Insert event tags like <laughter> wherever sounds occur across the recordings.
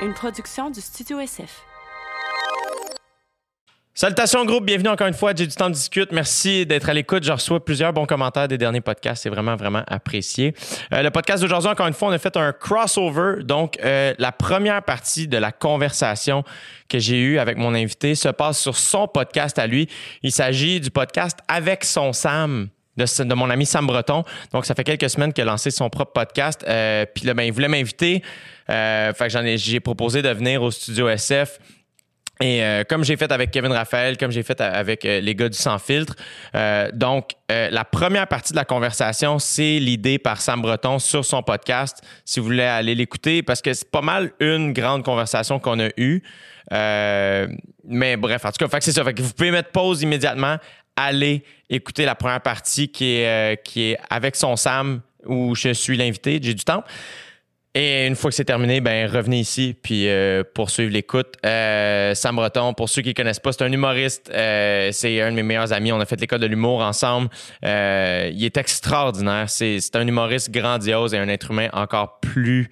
une production du Studio SF. Salutations groupe, bienvenue encore une fois. J'ai du temps de discuter. Merci d'être à l'écoute. Je reçois plusieurs bons commentaires des derniers podcasts. C'est vraiment, vraiment apprécié. Euh, le podcast d'aujourd'hui, encore une fois, on a fait un crossover. Donc, euh, la première partie de la conversation que j'ai eue avec mon invité se passe sur son podcast à lui. Il s'agit du podcast Avec son Sam. De, mon ami Sam Breton. Donc, ça fait quelques semaines qu'il a lancé son propre podcast. Euh, puis là, ben, il voulait m'inviter. Euh, fait j'ai proposé de venir au studio SF et euh, comme j'ai fait avec Kevin Raphaël, comme j'ai fait avec les gars du Sans Filtre. Donc, la première partie de la conversation, c'est l'idée par Sam Breton sur son podcast. Si vous voulez aller l'écouter, parce que c'est pas mal une grande conversation qu'on a eue. mais bref, en tout cas, c'est ça. Fait que vous pouvez mettre pause immédiatement, aller écouter la première partie qui est, qui est avec son Sam, où je suis l'invité, j'ai du temps. Et une fois que c'est terminé, ben revenez ici puis euh, poursuivre l'écoute. Euh, Sam Breton, pour ceux qui ne connaissent pas, c'est un humoriste. Euh, c'est un de mes meilleurs amis. On a fait l'école de l'humour ensemble. Euh, il est extraordinaire. C'est un humoriste grandiose et un être humain encore plus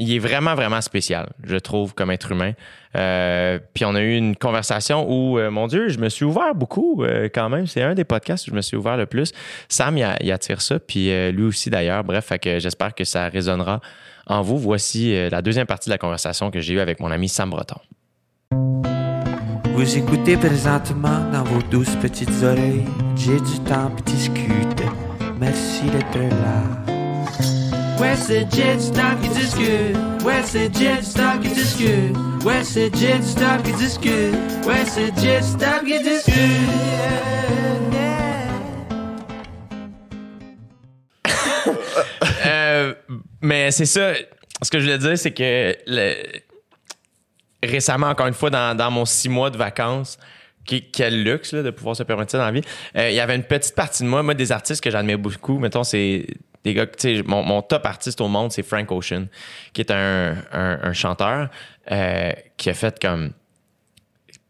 il est vraiment, vraiment spécial, je trouve, comme être humain. Euh, puis on a eu une conversation où, euh, mon Dieu, je me suis ouvert beaucoup euh, quand même. C'est un des podcasts où je me suis ouvert le plus. Sam, il, attire ça, puis lui aussi d'ailleurs. Bref, j'espère que ça résonnera en vous. Voici la deuxième partie de la conversation que j'ai eue avec mon ami Sam Breton. Vous écoutez présentement dans vos douces petites oreilles. J'ai du temps puis discute. Merci d'être là. <coughs> Mais c'est ça. Ce que je voulais dire, c'est que récemment, encore une fois, dans, dans mon six mois de vacances, quel luxe de pouvoir se permettre ça dans la vie. Euh, il y avait une petite partie de moi, moi, des artistes que j'admire beaucoup. Mettons, c'est des gars, tu sais, mon, mon, top artiste au monde, c'est Frank Ocean, qui est un, un, chanteur euh, qui a fait comme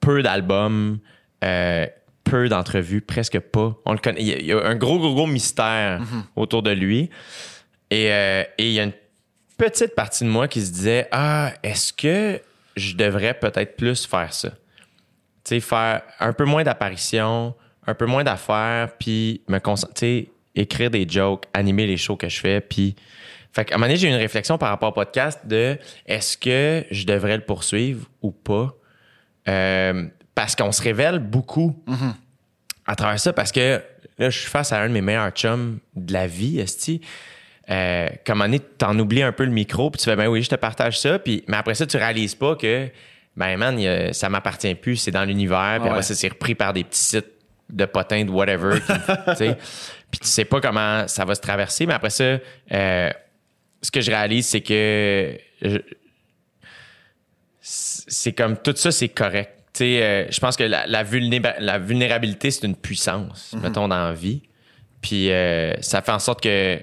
peu d'albums, euh, peu d'entrevues, presque pas. On le connaît. Il y a un gros, gros, gros mystère mm-hmm. autour de lui. Et, euh, et il y a une petite partie de moi qui se disait Ah, est-ce que je devrais peut-être plus faire ça? Tu sais, faire un peu moins d'apparitions, un peu moins d'affaires, puis me concentrer écrire des jokes, animer les shows que je fais. Puis, fait qu'à un moment donné, j'ai eu une réflexion par rapport au podcast de est-ce que je devrais le poursuivre ou pas? Euh, parce qu'on se révèle beaucoup à travers ça, parce que là, je suis face à un de mes meilleurs chums de la vie, Esti. Euh, comme un moment donné, t'en oublies un peu le micro, puis tu fais, ben oui, je te partage ça, puis, mais après ça, tu réalises pas que, ben man, ça m'appartient plus, c'est dans l'univers, puis après ça, c'est repris par des petits sites de potins, de whatever. <laughs> puis tu sais pas comment ça va se traverser, mais après ça, euh, ce que je réalise, c'est que c'est comme tout ça, c'est correct. Tu sais, euh, je pense que la, la, vulnérabilité, c'est une puissance, mhm. mettons, dans la vie. Puis euh, ça fait en sorte que.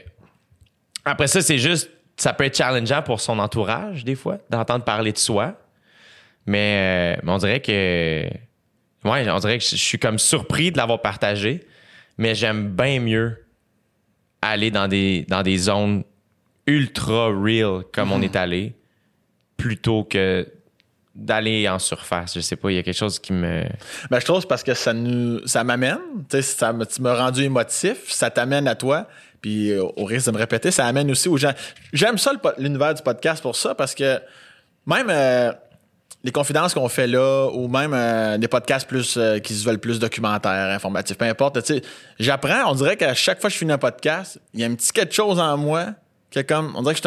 Après ça, c'est juste. Ça peut être challengeant pour son entourage, des fois, d'entendre parler de soi. Mais, mais on dirait que. Ouais, on dirait que je suis comme surpris de l'avoir partagé mais j'aime bien mieux aller dans des, dans des zones ultra real comme on mhm. est allé plutôt que d'aller en surface. Je sais pas, il y a quelque chose qui me. Ben, je trouve parce que ça nous ça m'amène. Ça m'a rendu émotif, ça t'amène à toi. Puis euh, au risque de me répéter, ça amène aussi aux gens. J'aime ça l'univers du podcast pour ça parce que même euh, les confidences qu'on fait là, ou même euh, des podcasts plus euh, qui se veulent plus documentaires, informatifs, peu importe. J'apprends, on dirait qu'à chaque fois que je finis un podcast, il y a un petit quelque chose en moi qui est comme. On dirait que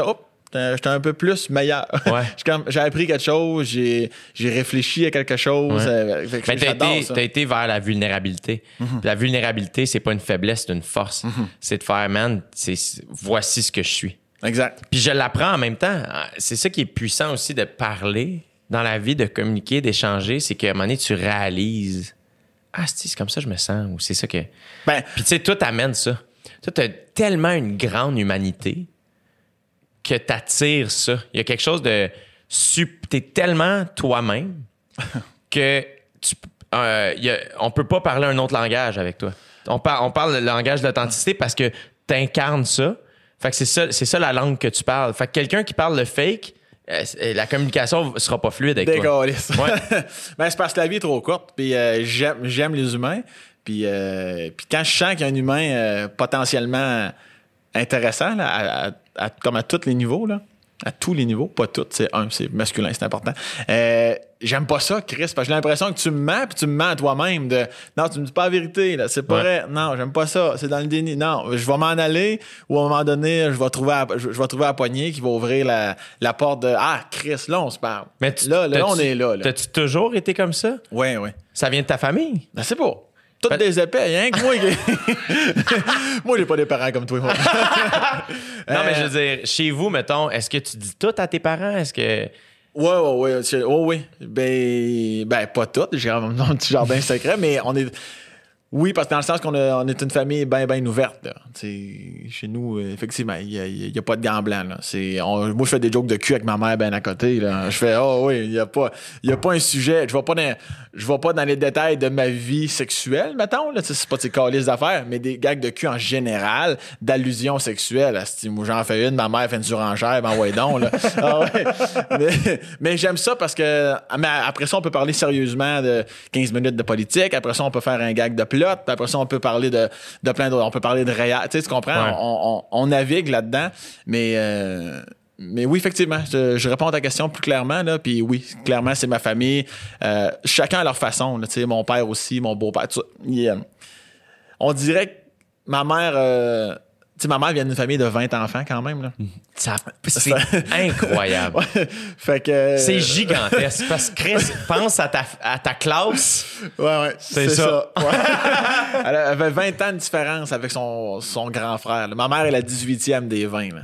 j'étais un peu plus meilleur. <laughs> j'ai appris quelque chose, j'ai, réfléchi à quelque chose. Euh, Mais t'as été, vers la vulnérabilité. Mhm. La vulnérabilité, c'est pas une faiblesse, c'est une force. Mhm. C'est de faire, man, c'est, voici ce que je suis. Exact. Puis je l'apprends en même temps. C'est ça qui est puissant aussi de parler dans la vie de communiquer, d'échanger, c'est qu'à un moment donné, tu réalises Ah, c'est comme ça que je me sens, ou c'est ça que. Ben, Puis tu sais, tout amène ça. Toi, tu as tellement une grande humanité que tu attires ça. Il y a quelque chose de. Tu es tellement toi-même <laughs> que tu, euh, y on peut pas parler un autre langage avec toi. On, on parle le langage de l'authenticité parce que tu incarnes ça. Fait que c'est ça, c'est ça la langue que tu parles. Fait que quelqu'un qui parle le fake, la communication sera pas fluide avec toi. Décalisse. Ouais. <laughs> ben, c'est parce que la vie est trop courte. Puis euh, j'aime, j'aime les humains. Puis, euh, puis quand je sens qu'il y a un humain euh, potentiellement intéressant, là, à, à- à- comme à tous les niveaux, là, à tous les niveaux, pas tous, c'est un, c'est masculin, c'est important. Euh, j'aime pas ça, Chris, parce que j'ai l'impression que tu me mens, puis tu me mens à toi-même. De, non, tu me dis pas la vérité, là, c'est pas Ouais. vrai. Non, j'aime pas ça, c'est dans le déni. Non, je vais m'en aller, ou à un moment donné, je vais trouver, à, je, je vais trouver la poignée qui va ouvrir la, la porte de Ah, Chris, là, on se parle. Mais tu- là, là, on est là. là. T'as-tu toujours été comme ça? Ouais, ouais. Ça vient de ta famille? Ben, c'est pas. Toutes des épais, rien que <laughs> moi. j'ai pas des parents comme toi. moi. <laughs> Non, mais Euh, je veux dire, chez vous, mettons, est-ce que tu dis tout à tes parents? Est-ce que. Ouais, ouais, ouais. ouais, ouais. Ben, ben, pas toutes. J'ai un petit jardin secret, mais on est. Oui, parce que dans le sens qu'on est une famille bien, bien ouverte. Là. Chez nous, euh, effectivement, il n'y a, pas de gants moi, je fais des jokes de cul avec ma mère bien à côté. Je fais, oh oui, il n'y a, pas- a pas un sujet. Je ne vais, pas dans- les détails de ma vie sexuelle, mettons. Là. C'est pas tes calices d'affaires, mais des gags de cul en général, d'allusions sexuelles. Moi, j'en fais une, ma mère fait une surenchère, ben ouais donc. Ah mais, j'aime ça parce que après ça, on peut parler sérieusement de 15 minutes de politique. Après ça, on peut faire un gag de Puis après ça, on peut parler de, de plein d'autres. On peut parler de réel. Tu sais, tu comprends? Ouais. On, on- on navigue là-dedans. Mais, euh, mais oui, effectivement, je, je réponds à ta question plus clairement. Là, puis oui, clairement, c'est ma famille. Euh, chacun à leur façon. Là, tu sais, mon père aussi, mon beau-père. euh, on dirait que ma mère... euh, sais, ma mère vient d'une famille de 20 enfants quand même. Là. Ça- C'est incroyable. <laughs> Ouais. fait que... C'est gigantesque. Parce que Chris, pense à ta, à ta classe. Ouais, ouais. C'est ça. ça. Ouais. <laughs> Elle avait 20 ans de différence avec son, son grand frère. là. Ma mère est la 18e des 20. là.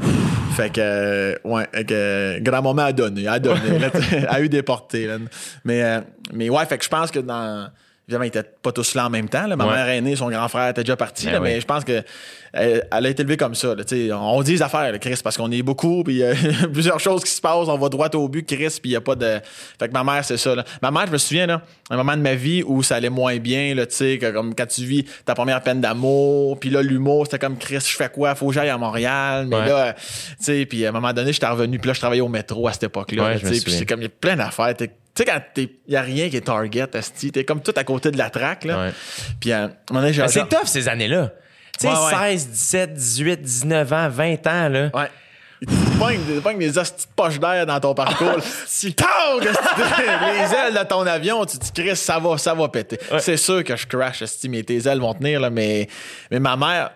Fait que, euh, ouais, que, grand-maman a donné, a donné, <laughs> a eu des portées. là. Mais, euh, mais ouais, fait que je pense que dans. Évidemment, ils étaient pas tous là en même temps. là. Ma Ouais. mère aînée, son grand frère était déjà parti, Ben là, oui. mais je pense que elle, elle a été élevée comme ça. là. Tu sais, on dit les affaires, là, Chris, parce qu'on est beaucoup, puis il y a plusieurs choses qui se passent, on va droit au but, Chris, puis il n'y a pas de. Fait que ma mère, c'est ça. là. Ma mère, je me souviens, là, un moment de ma vie où ça allait moins bien, là, tu sais, que comme quand tu vis ta première peine d'amour, puis là, l'humour, c'était comme Chris, je fais quoi? Faut que j'aille à Montréal. Mais Ouais. là, tu sais, puis à un moment donné, j'étais revenu, puis là, je travaillais au métro à cette époque-là. Ouais, puis c'est comme, il y a plein d'affaires. Tu sais, quand il n'y a rien qui est target, asti, t'es comme tout à côté de la traque, là. Ouais. Puis à un moment donné, j'ai c'est tough ces années-là. Tu sais, Ouais, ouais. 16, 17, 18, 19 ans, 20 ans, là. Ouais. Il te pogne des, hosties de poches d'air dans ton parcours. <laughs> Si tu fais? les ailes de ton avion, tu te dis, Chris, ça va, ça va péter. Ouais. C'est sûr que je crash, mais tes ailes vont tenir, là, mais, mais ma mère.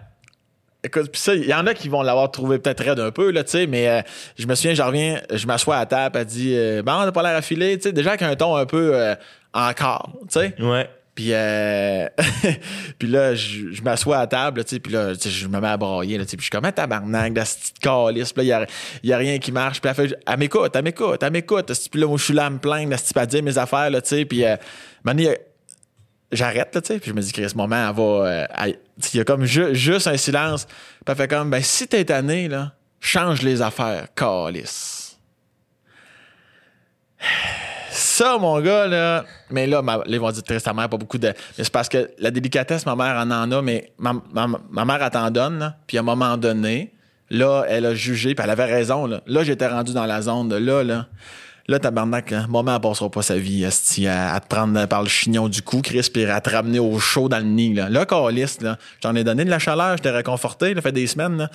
Écoute, pis ça, il y en a qui vont l'avoir trouvé peut-être raide un peu, là, tu sais, mais euh, je me souviens, je reviens, je m'assois à la table, elle dit, euh, ben, on n'a pas l'air affilé, tu sais, déjà avec un ton un peu euh, encore, tu sais. Ouais. Puis, euh, <laughs> puis là, je, je m'assois à table, tu sais, puis là, tu sais, je me mets à brailler, là, tu sais, puis je suis comme un tabarnak, de cette petite calice, puis là, il y a, a rien qui marche, puis elle fait, elle m'écoute, elle m'écoute, elle m'écoute, puis là, moi, je suis là à me plaindre, de à dire mes affaires, là, tu sais, puis, euh, maintenant, il y a- j'arrête, là, tu sais, puis je me dis, Chris, ce moment, elle va, euh, il y a comme ju- juste un silence, puis elle fait comme, ben, si t'es tanné, là, change les affaires, calice. Ça, mon gars, là. Mais là, ma, ils vont dire triste ta mère, pas beaucoup de. Mais c'est parce que la délicatesse, ma mère en en a, mais ma, ma, ma mère, elle t'en donne, là. Puis à un moment donné, là, elle a jugé, puis elle avait raison, là. Là, j'étais rendu dans la zone de là, là. Là, tabarnak, là, maman, elle passera pas sa vie, à, te prendre par le chignon du cou, Chris, puis à te ramener au chaud dans le nid, là. Là, caliste, là. Je t'en ai donné de la chaleur, je t'ai réconforté, ça fait des semaines, là.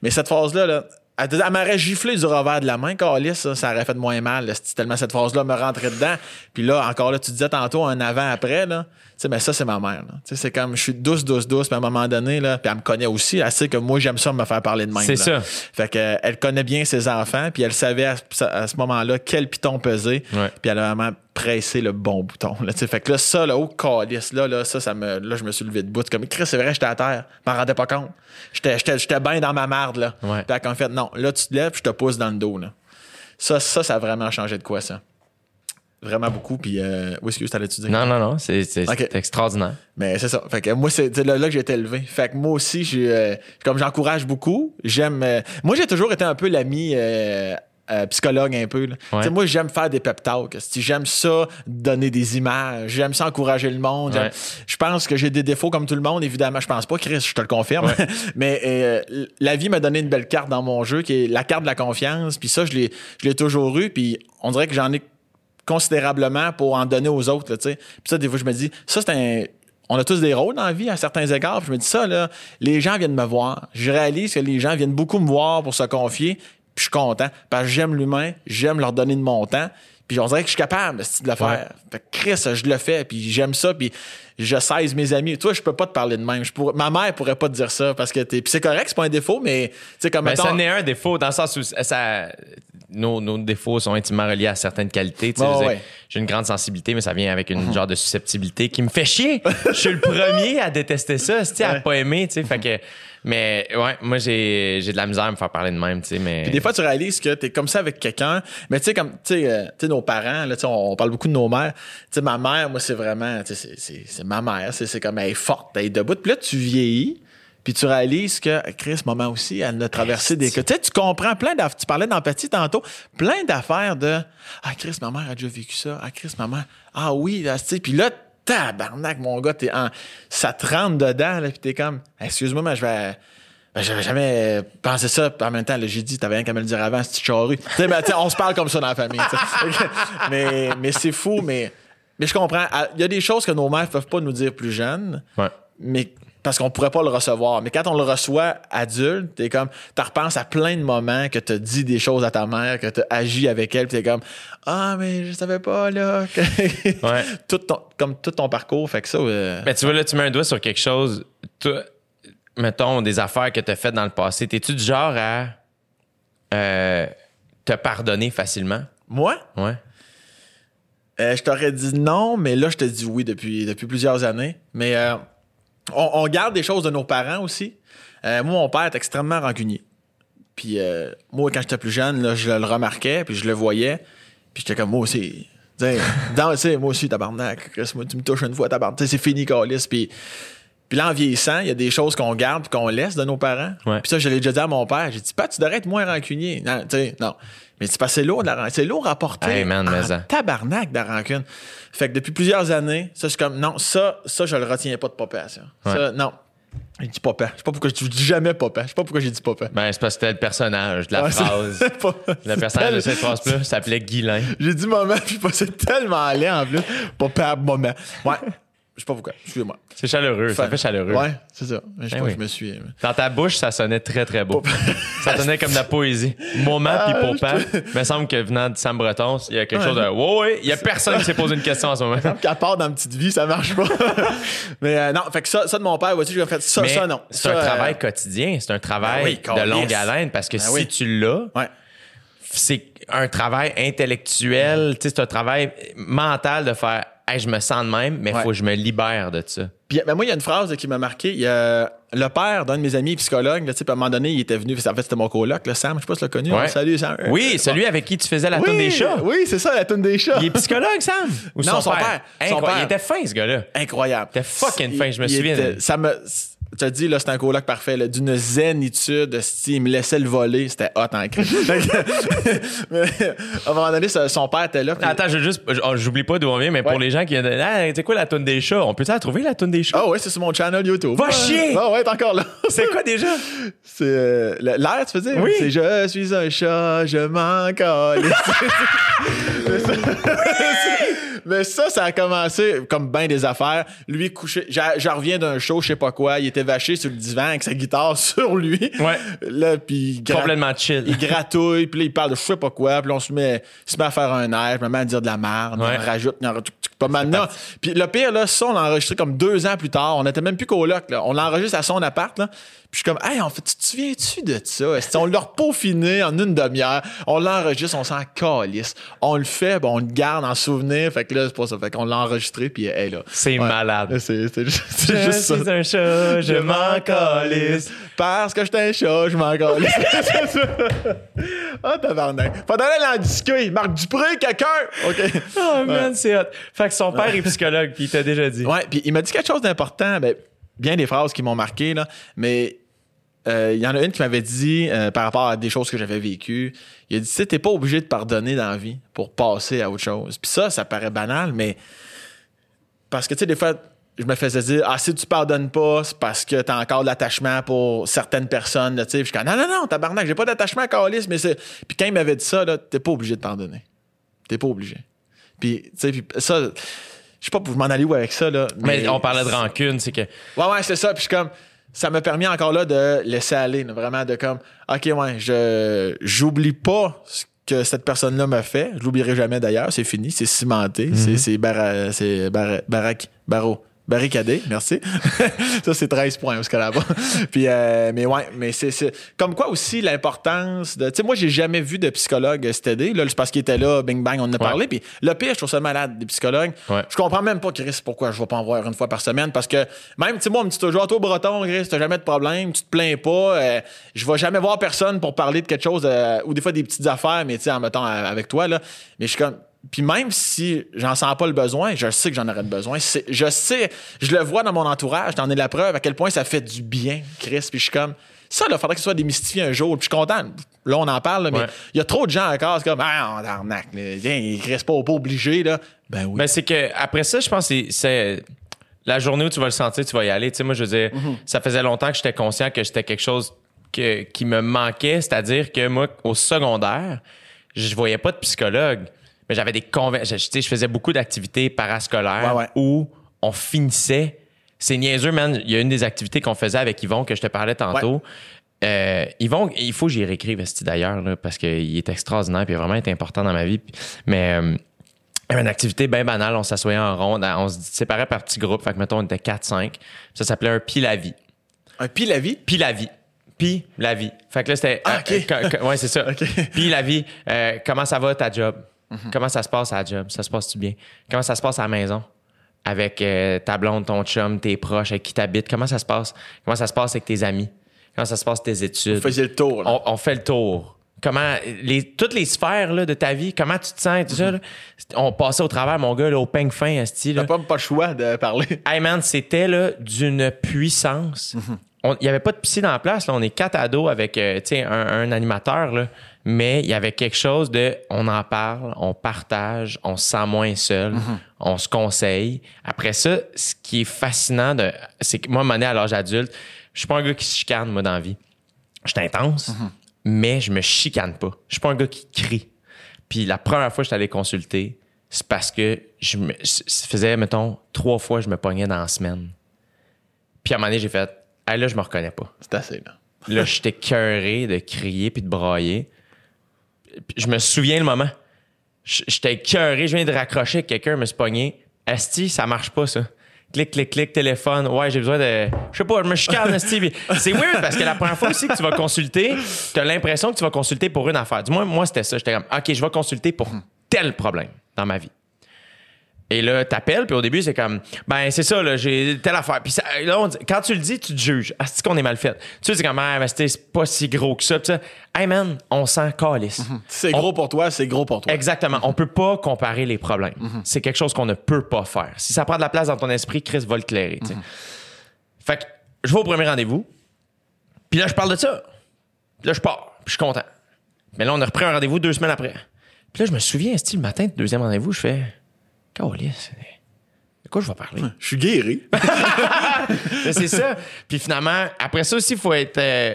Mais cette phase-là, là, elle, elle m'aurait giflé du revers de la main, Calis, ça, ça aurait fait moins mal. là, tellement cette phase-là me rentrait dedans. Puis là, encore là, tu disais tantôt un avant-après, là. Tu sais, mais ça, c'est ma mère. Tu sais, c'est comme je suis douce, douce, douce, puis à un moment donné, là, puis elle me connaît aussi. Elle sait que moi, j'aime ça me faire parler de même. C'est ça. Fait que, elle connaît bien ses enfants, puis elle savait à, ce- à ce moment-là quel piton peser. Ouais. Puis elle a vraiment pressé le bon bouton. Là, fait que là, ça, là, au calice, là, là, ça, ça me, là, je me suis levé de bout. Comme, Chris, c'est vrai, j'étais à terre. Je m'en rendais pas compte. J'étais, j'étais, j'étais bien dans ma marde, là. Ouais. A fait, non, là, tu te lèves, je te pousse dans le dos, là. Ça, ça, ça a vraiment changé de quoi, ça? Vraiment beaucoup. Puis, euh, où est-ce que t'allais-tu dire? Non, non, non, c'est extraordinaire. Mais c'est ça. Fait que moi, c'est c'est là, là que j'ai été élevé. Fait que moi aussi, j'ai, euh, comme j'encourage beaucoup, j'aime. euh, moi, j'ai toujours été un peu l'ami euh, psychologue un peu. Moi, j'aime faire des pep talks. J'aime ça, donner des images. J'aime ça, encourager le monde. Ouais. Je pense que j'ai des défauts comme tout le monde, évidemment. Je pense pas, Chris, je te le confirme. <laughs> Mais euh, la vie m'a donné une belle carte dans mon jeu, qui est la carte de la confiance. Puis ça, je l'ai toujours eu. Puis on dirait que j'en ai considérablement pour en donner aux autres. là. Puis ça, des fois, je me dis, ça, c'est un. On a tous des rôles dans la vie à certains égards. Puis je me dis ça, là, les gens viennent me voir. Je réalise que les gens viennent beaucoup me voir pour se confier. Puis je suis content. Parce que j'aime l'humain, j'aime leur donner de mon temps. Puis on dirait que je suis capable de le faire. Fait que Chris, je le fais. Puis j'aime ça. Puis je mes amis. Toi, je peux pas te parler de même. Je pourrais- ma mère pourrait pas te dire ça parce que t'es. Puis c'est correct, c'est pas un défaut, mais tu comme Ben, mettons- ça n'est un défaut dans le sens où ça, nos, nos défauts sont intimement reliés à certaines qualités. tu Ouais, J'ai une grande sensibilité, mais ça vient avec une genre de susceptibilité qui me fait chier. Je suis le premier à détester ça, tu à pas aimer. tu sais, Fait que, mais ouais, moi, j'ai de la misère à me faire parler de même. tu Mais... Puis des fois, tu réalises que t'es comme ça avec quelqu'un. Mais tu sais, comme, tu euh, tu nos parents, là, tu on, on parle beaucoup de nos mères. Tu ma mère, moi, c'est vraiment, tu c'est ma mère. C'est comme, elle est forte, elle est debout. Puis là, tu vieillis. Puis tu réalises que Chris, maman aussi, elle a traversé des... Tu sais, tu comprends plein d'affaires. Tu parlais d'empathie tantôt. Plein d'affaires de... Ah, Chris, ma mère a déjà vécu ça. Ah, Chris, maman... Ah oui, là, tu sais. Puis là, tabarnak, mon gars, t'es en... Ça te rentre dedans, là, puis t'es comme... Excuse-moi, mais je vais... Ben, j'avais jamais pensé ça. En même temps, j'ai dit, t'avais rien qu'à me le dire avant, c'est charrue. Tu sais, ben, on se parle comme ça dans la famille. <laughs> mais, mais c'est fou, mais, mais je comprends. Il y a des choses que nos mères peuvent pas nous dire plus jeunes, Ouais. mais parce qu'on pourrait pas le recevoir. Mais quand on le reçoit adulte, t'es comme, t'en repenses à plein de moments que t'as dit des choses à ta mère, que t'as agi avec elle, puis t'es comme, ah, mais je savais pas, là. <laughs> Ouais. tout ton, comme tout ton parcours. Fait que ça, euh, Ben, tu vois, là, tu mets un doigt sur quelque chose. Toi, mettons, des affaires que tu as faites dans le passé. T'es-tu du genre à euh, te pardonner facilement? moi, Ouais. Euh, je t'aurais dit non, mais là, je te dis oui depuis, depuis plusieurs années. Mais euh, on, garde des choses de nos parents aussi. Euh, moi, mon père est extrêmement rancunier. Puis moi, quand j'étais plus jeune, là, je le remarquais, puis je le voyais. Puis j'étais comme, moi aussi. <laughs> Dans- moi aussi, tabarnak. Tu me touches une fois, tabarnak. C'est fini, Calis. Puis, puis là, en vieillissant, il y a des choses qu'on garde puis qu'on laisse de nos parents. Ouais. Puis ça, je l'ai déjà dit à mon père. J'ai dit, pas, tu devrais être moins rancunier. Non, tu sais, non. Mais c'est c'est lourd, de la ran- c'est lourd à porter. Hey, man, en mais ça. tabarnak de la rancune. Fait que depuis plusieurs années, ça, je suis comme, non, ça, ça, je le retiens pas de papa, ça. Ça, non. Il dit papa. Je sais pas pourquoi je dis jamais papa. Je sais pas pourquoi j'ai dit papa. Ben, c'est parce que c'était le personnage de la Ouais, phrase. <laughs> pas- Le personnage de cette phrase-là s'appelait Guilain. J'ai dit maman, <laughs> puis pas- c'est tellement laid en plus. Papa, maman. Ouais. Je sais pas pourquoi. Excusez-moi. C'est chaleureux, ça fait chaleureux. Ouais, c'est ça. Je sais Ben pas, oui. je me suis. euh, Dans ta bouche, ça sonnait très, très beau. <laughs> ça sonnait comme de la poésie. Moment puis Ah, papa. Il me semble que venant de Sam Breton, il y a quelque Ouais. chose de. Ouais, ouais, il y a personne qui s'est posé une question en ce moment. <laughs> Qu'à part dans Petite Vie, ça marche pas. <laughs> mais euh, non, fait que ça, ça de mon père, vois-tu, j'ai fait ça, Mais ça, non. C'est un euh, travail quotidien, c'est un travail Ben oui, de longue haleine parce que Ben si oui. tu l'as, Ouais. c'est un travail intellectuel, tu sais, c'est un travail mental de faire hey, je me sens de même, mais il Ouais. faut que je me libère de ça. Puis ben, moi, il y a une phrase qui m'a marqué. Il y a le père d'un de mes amis psychologues, là, à un moment donné, il était venu. En fait, c'était mon coloc, le Sam. Je sais pas si tu l'as connu. Ouais. hein. Salut, Sam. Oui, celui avec qui tu faisais la oui, toune des chats. Oui, c'est ça, la tune des chats. Il est psychologue, Sam? Ou Non, son père? Son père. Il était fin, ce gars-là. Incroyable. C'était fucking Il- fin, je me il souviens était- ça me. Tu as dit, là, c'était un coloc parfait, d'une zénitude. sti, Il me laissait le voler. C'était hot en <laughs> que- <laughs> Mais à un moment donné, son père était là. puis- Attends, je juste. oh, J'oublie pas d'où on vient, mais pour les gens qui. Ah, c'est quoi la toune des chats? On peut-tu la trouver, la toune des chats? Ah ouais, c'est sur mon channel YouTube. Va Ouais. chier! Ah ouais, t'es encore là. C'est quoi déjà? C'est euh, l'air, tu veux dire? Oui. C'est je suis un chat, je m'en. Mais <laughs> ça- Mais ça, ça a commencé comme bien des affaires. Lui couché, j'en reviens d'un show, je sais pas quoi, il était vaché sur le divan avec sa guitare <laughs> sur lui. Ouais. Là, puis Complètement chill. Il gratouille, puis là, il parle de je sais pas quoi, puis on se met, se met à faire un air, je me mets à dire de la merde, Ouais. on rajoute, on rajoute pas maintenant. Puis le pire, là, ça, on l'a enregistré comme deux ans plus tard. On était même plus coloc, là. On l'enregistre à son appart, là. Puis je suis comme, hey, en fait, tu te souviens-tu de ça? On l'a peaufiné en une demi-heure? On l'enregistre, on s'en calisse. On le fait, bon, on le garde en souvenir. Fait que là, c'est pas ça. Fait qu'on l'a enregistré, puis hey, là. C'est malade. Là, C'est juste, <laughs> Je juste ça. suis un chat, je m'en calisse. Parce que j'étais <laughs> un chat, je m'en calisse. C'est ça. Ah, tabarnak. Faudrait aller en discuter. Marc Dupré, quelqu'un? OK. Oh man, c'est hot. Fait que son père est psychologue, puis il t'a déjà dit. Ouais, puis il m'a dit quelque chose d'important. Ben, bien des phrases qui m'ont marqué, là. Mais euh, il y en a une qui m'avait dit, euh, par rapport à des choses que j'avais vécues, il a dit, tu sais, t'es pas obligé de pardonner dans la vie pour passer à autre chose. Puis ça, ça paraît banal, mais parce que, tu sais, des fois, je me faisais dire, ah, si tu pardonnes pas, c'est parce que t'as encore de l'attachement pour certaines personnes, tu je suis non, non, non, tabarnak, j'ai pas d'attachement à Carlis, mais c'est. Puis quand il m'avait dit ça, là, t'es pas obligé de pardonner. T'es pas obligé. Puis, tu sais, ça, je sais pas pour m'en aller où avec ça, là. Mais, on parlait de rancune, c'est que. Ouais, ouais, c'est ça. Puis je suis comme, ça m'a permis encore là de laisser aller, vraiment de comme, ok, ouais, je, j'oublie pas ce que cette personne-là m'a fait. Je l'oublierai jamais d'ailleurs. C'est fini, c'est cimenté, c'est, c'est, bara- c'est barreau. Barricadé, merci. <laughs> ça, c'est 13 points jusqu'à là-bas. <laughs> Puis, euh, mais ouais, mais c'est, c'est comme quoi aussi l'importance de. Tu sais, moi, j'ai jamais vu de psychologue s'aider. Là, c'est parce qu'il était là, bing bang, on en a parlé. Puis le pire, je trouve ça malade, des psychologues. Ouais. Je comprends même pas, Chris, pourquoi je vais pas en voir une fois par semaine. Parce que même, tu sais, moi, on me dit toujours, toi, breton, Chris, t'as jamais de problème, tu te plains pas. euh, je vais jamais voir personne pour parler de quelque chose, euh, ou des fois des petites affaires, mais tu sais, en mettant avec toi, là. Mais je suis comme. Puis même si j'en sens pas le besoin, je sais que j'en aurais besoin. Je sais, je le vois dans mon entourage, t'en es la preuve à quel point ça fait du bien, Chris. Puis je suis comme, ça, là, faudrait que ce soit démystifié un jour. Puis je suis content. Là, on en parle, là, mais il Ouais. y a trop de gens encore, c'est comme, ah, on arnaque, là. Viens, il reste pas, pas obligé, là. Ben oui. Ben, c'est que après ça, je pense que c'est- c'est la journée où tu vas le sentir, tu vas y aller. Tu sais, moi, je veux dire, Mhm. ça faisait longtemps que j'étais conscient que j'étais quelque chose que- qui me manquait, c'est-à-dire que moi, au secondaire, je voyais pas de psychologue, mais j'avais des conversations. Je, tu sais, je faisais beaucoup d'activités parascolaires Ouais, ouais. où on finissait. C'est niaiseux, man. Il y a une des activités qu'on faisait avec Yvon que je te parlais tantôt. Euh, Yvon, il faut que j'y réécrive, d'ailleurs, parce qu'il est extraordinaire et vraiment est important dans ma vie. Puis- Mais euh, il y avait une activité bien banale. On s'assoyait en ronde. On se séparait par petits groupes. Fait que, mettons, on était 4-5. Ça s'appelait un pis la vie. Un pis la vie? Pis la vie. Pis la vie. Fait que là, c'était. Ah, OK. euh, que- que- ouais, c'est ça. <laughs> OK. Pis la vie. Euh, comment ça va ta job? Mhm. Comment ça se passe à la job? Ça se passe-tu bien? Comment ça se passe à la maison? Avec euh, ta blonde, ton chum, tes proches, avec qui t'habites? Comment ça se passe? Comment ça se passe avec tes amis? Comment ça se passe tes études? Vous faisiez le tour, on, on fait le tour. Comment les, toutes les sphères là, de ta vie, comment tu te sens, tout ça, là? on passait au travers, mon gars, là, au peigne fin, esti, là. T'as pas, pas le choix de parler. <laughs> Hey man, c'était là d'une puissance. On- Il n'y avait pas de piscine en place. Là. On est quatre ados avec euh, un, un animateur, là. Mais il y avait quelque chose de on en parle, on partage, on se sent moins seul, on se conseille. Après ça, ce qui est fascinant, de, c'est que moi, mon à l'âge adulte, je suis pas un gars qui se chicane, moi, dans la vie. Je suis intense, mais je me chicane pas. Je suis pas un gars qui crie. Puis la première fois que je suis allé consulter, c'est parce que je me, ça faisait, mettons, trois fois que je me pognais dans la semaine. Puis à un moment donné, j'ai fait, hey, là, je me reconnais pas. C'est assez, là. Là, j'étais cœuré de crier puis de brailler. Je me souviens le moment. J'étais cœuré, je viens de raccrocher quelqu'un, me suis pogné. Asti, ça marche pas, ça. Clic, clic, clic, téléphone. Ouais, j'ai besoin de. Je sais pas, je me chicane, Asti. C'est weird parce que la première fois aussi que tu vas consulter, tu as l'impression que tu vas consulter pour une affaire. Du moins, moi, c'était ça. J'étais comme, OK, je vais consulter pour tel problème dans ma vie. Et là, t'appelles, puis au début, c'est comme, ben, c'est ça, là, j'ai telle affaire. Puis ça- là, on dit- quand tu le dis, tu te juges. Ah, c'est qu'on est mal fait? Tu sais, c'est comme, ah, ben, c'est pas si gros que ça. Puis ça, hey man, on s'en calisse. Si c'est On- gros pour toi, c'est gros pour toi. Exactement. On peut pas comparer les problèmes. C'est quelque chose qu'on ne peut pas faire. Si ça prend de la place dans ton esprit, Chris va le clairer. sais. Fait que je vais au premier rendez-vous. Puis là, je parle de ça. Puis là, je pars. Puis je suis content. Mais là, on a repris un rendez-vous deux semaines après. Puis là, je me souviens, le matin du deuxième rendez-vous, je fais Calice, de quoi je vais parler? Je suis guéri. <laughs> C'est ça. Puis finalement, après ça aussi, il faut être euh,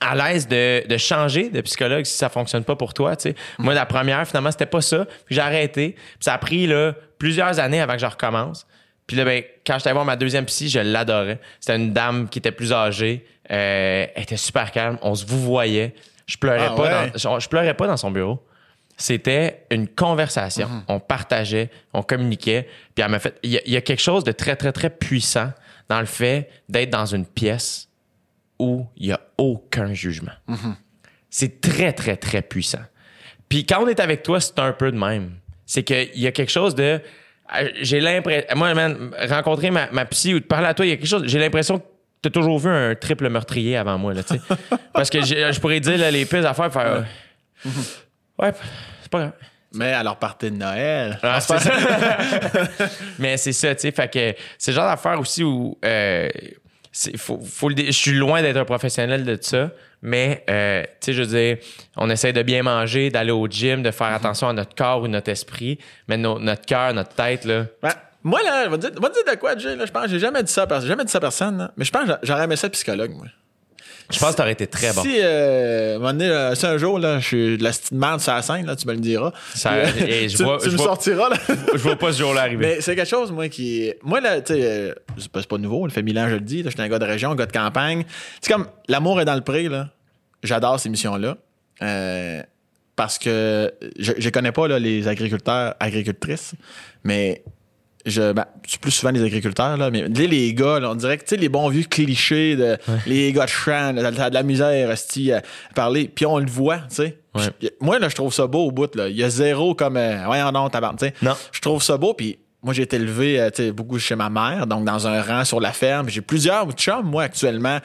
à l'aise de, de changer de psychologue si ça fonctionne pas pour toi. Moi, la première, finalement, c'était pas ça. Puis j'ai arrêté. Puis ça a pris là, plusieurs années avant que je recommence. Puis là, ben, quand j'étais voir ma deuxième psy, je l'adorais. C'était une dame qui était plus âgée. Euh, elle était super calme. On se vous voyait. Je pleurais Ah pas ouais? dans, je, je pleurais pas dans son bureau. C'était une conversation. Mhm. On partageait, on communiquait. Puis elle m'a fait. Il y, a- il y a quelque chose de très, très, très puissant dans le fait d'être dans une pièce où il n'y a aucun jugement. Mhm. C'est très, très, très puissant. Puis quand on est avec toi, c'est un peu de même. C'est qu'il y a quelque chose de. euh, J'ai l'impression. Moi, man, rencontrer ma, ma psy ou de parler à toi, il y a quelque chose. J'ai l'impression que tu as toujours vu un triple meurtrier avant moi, là, tu sais. <laughs> Parce que je pourrais dire là, les pires affaires, faire. euh, Ouais, c'est pas grave. Mais à leur partie de Noël. Ah, c'est ça. <laughs> Mais c'est ça, tu sais. Fait que c'est le genre d'affaire aussi où euh, faut, faut le je suis loin d'être un professionnel de ça, mais euh, tu sais, je veux dire, on essaie de bien manger, d'aller au gym, de faire attention à notre corps ou notre esprit, mais no- notre cœur, notre tête, là. Ouais. Moi, là, je vais te dire, va te dire de quoi, Jay, là, je pense, j'ai jamais dit ça à personne, j'ai jamais dit ça à personne, là, mais je pense que j'a- j'aurais aimé ça psychologue, moi. Je pense que t'aurais été très bon. Si, euh, un moment donné, là, si un jour, là, je suis de la petite merde sur la scène, là, tu me le diras. Ça- Puis, euh, <laughs> et je tu, vois- tu je me vois- sortiras, là. <laughs> Je vois pas ce jour-là arriver. Mais c'est quelque chose, moi, qui. Moi, là, tu sais, euh, c'est pas, pas nouveau, ça fait mille ans, je le dis. Je suis un gars de région, un gars de campagne. C'est comme L'amour est dans le pré, là. J'adore ces missions-là. Euh, parce que je, je connais pas là, les agriculteurs, agricultrices, mais je ben, c'est plus souvent les agriculteurs là, mais les, les gars, là, on dirait que tu sais les bons vieux clichés de les gars de champ, t'as de la misère esti, à parler, puis on le voit, tu sais. Ouais. Moi là, je trouve ça beau au bout là. Il y a zéro comme euh, voyons non tabarnak, tu sais. Non. Je trouve ça beau puis moi, j'ai été élevé euh, tu sais, beaucoup chez ma mère, donc dans un rang sur la ferme. J'ai plusieurs chums, moi, actuellement.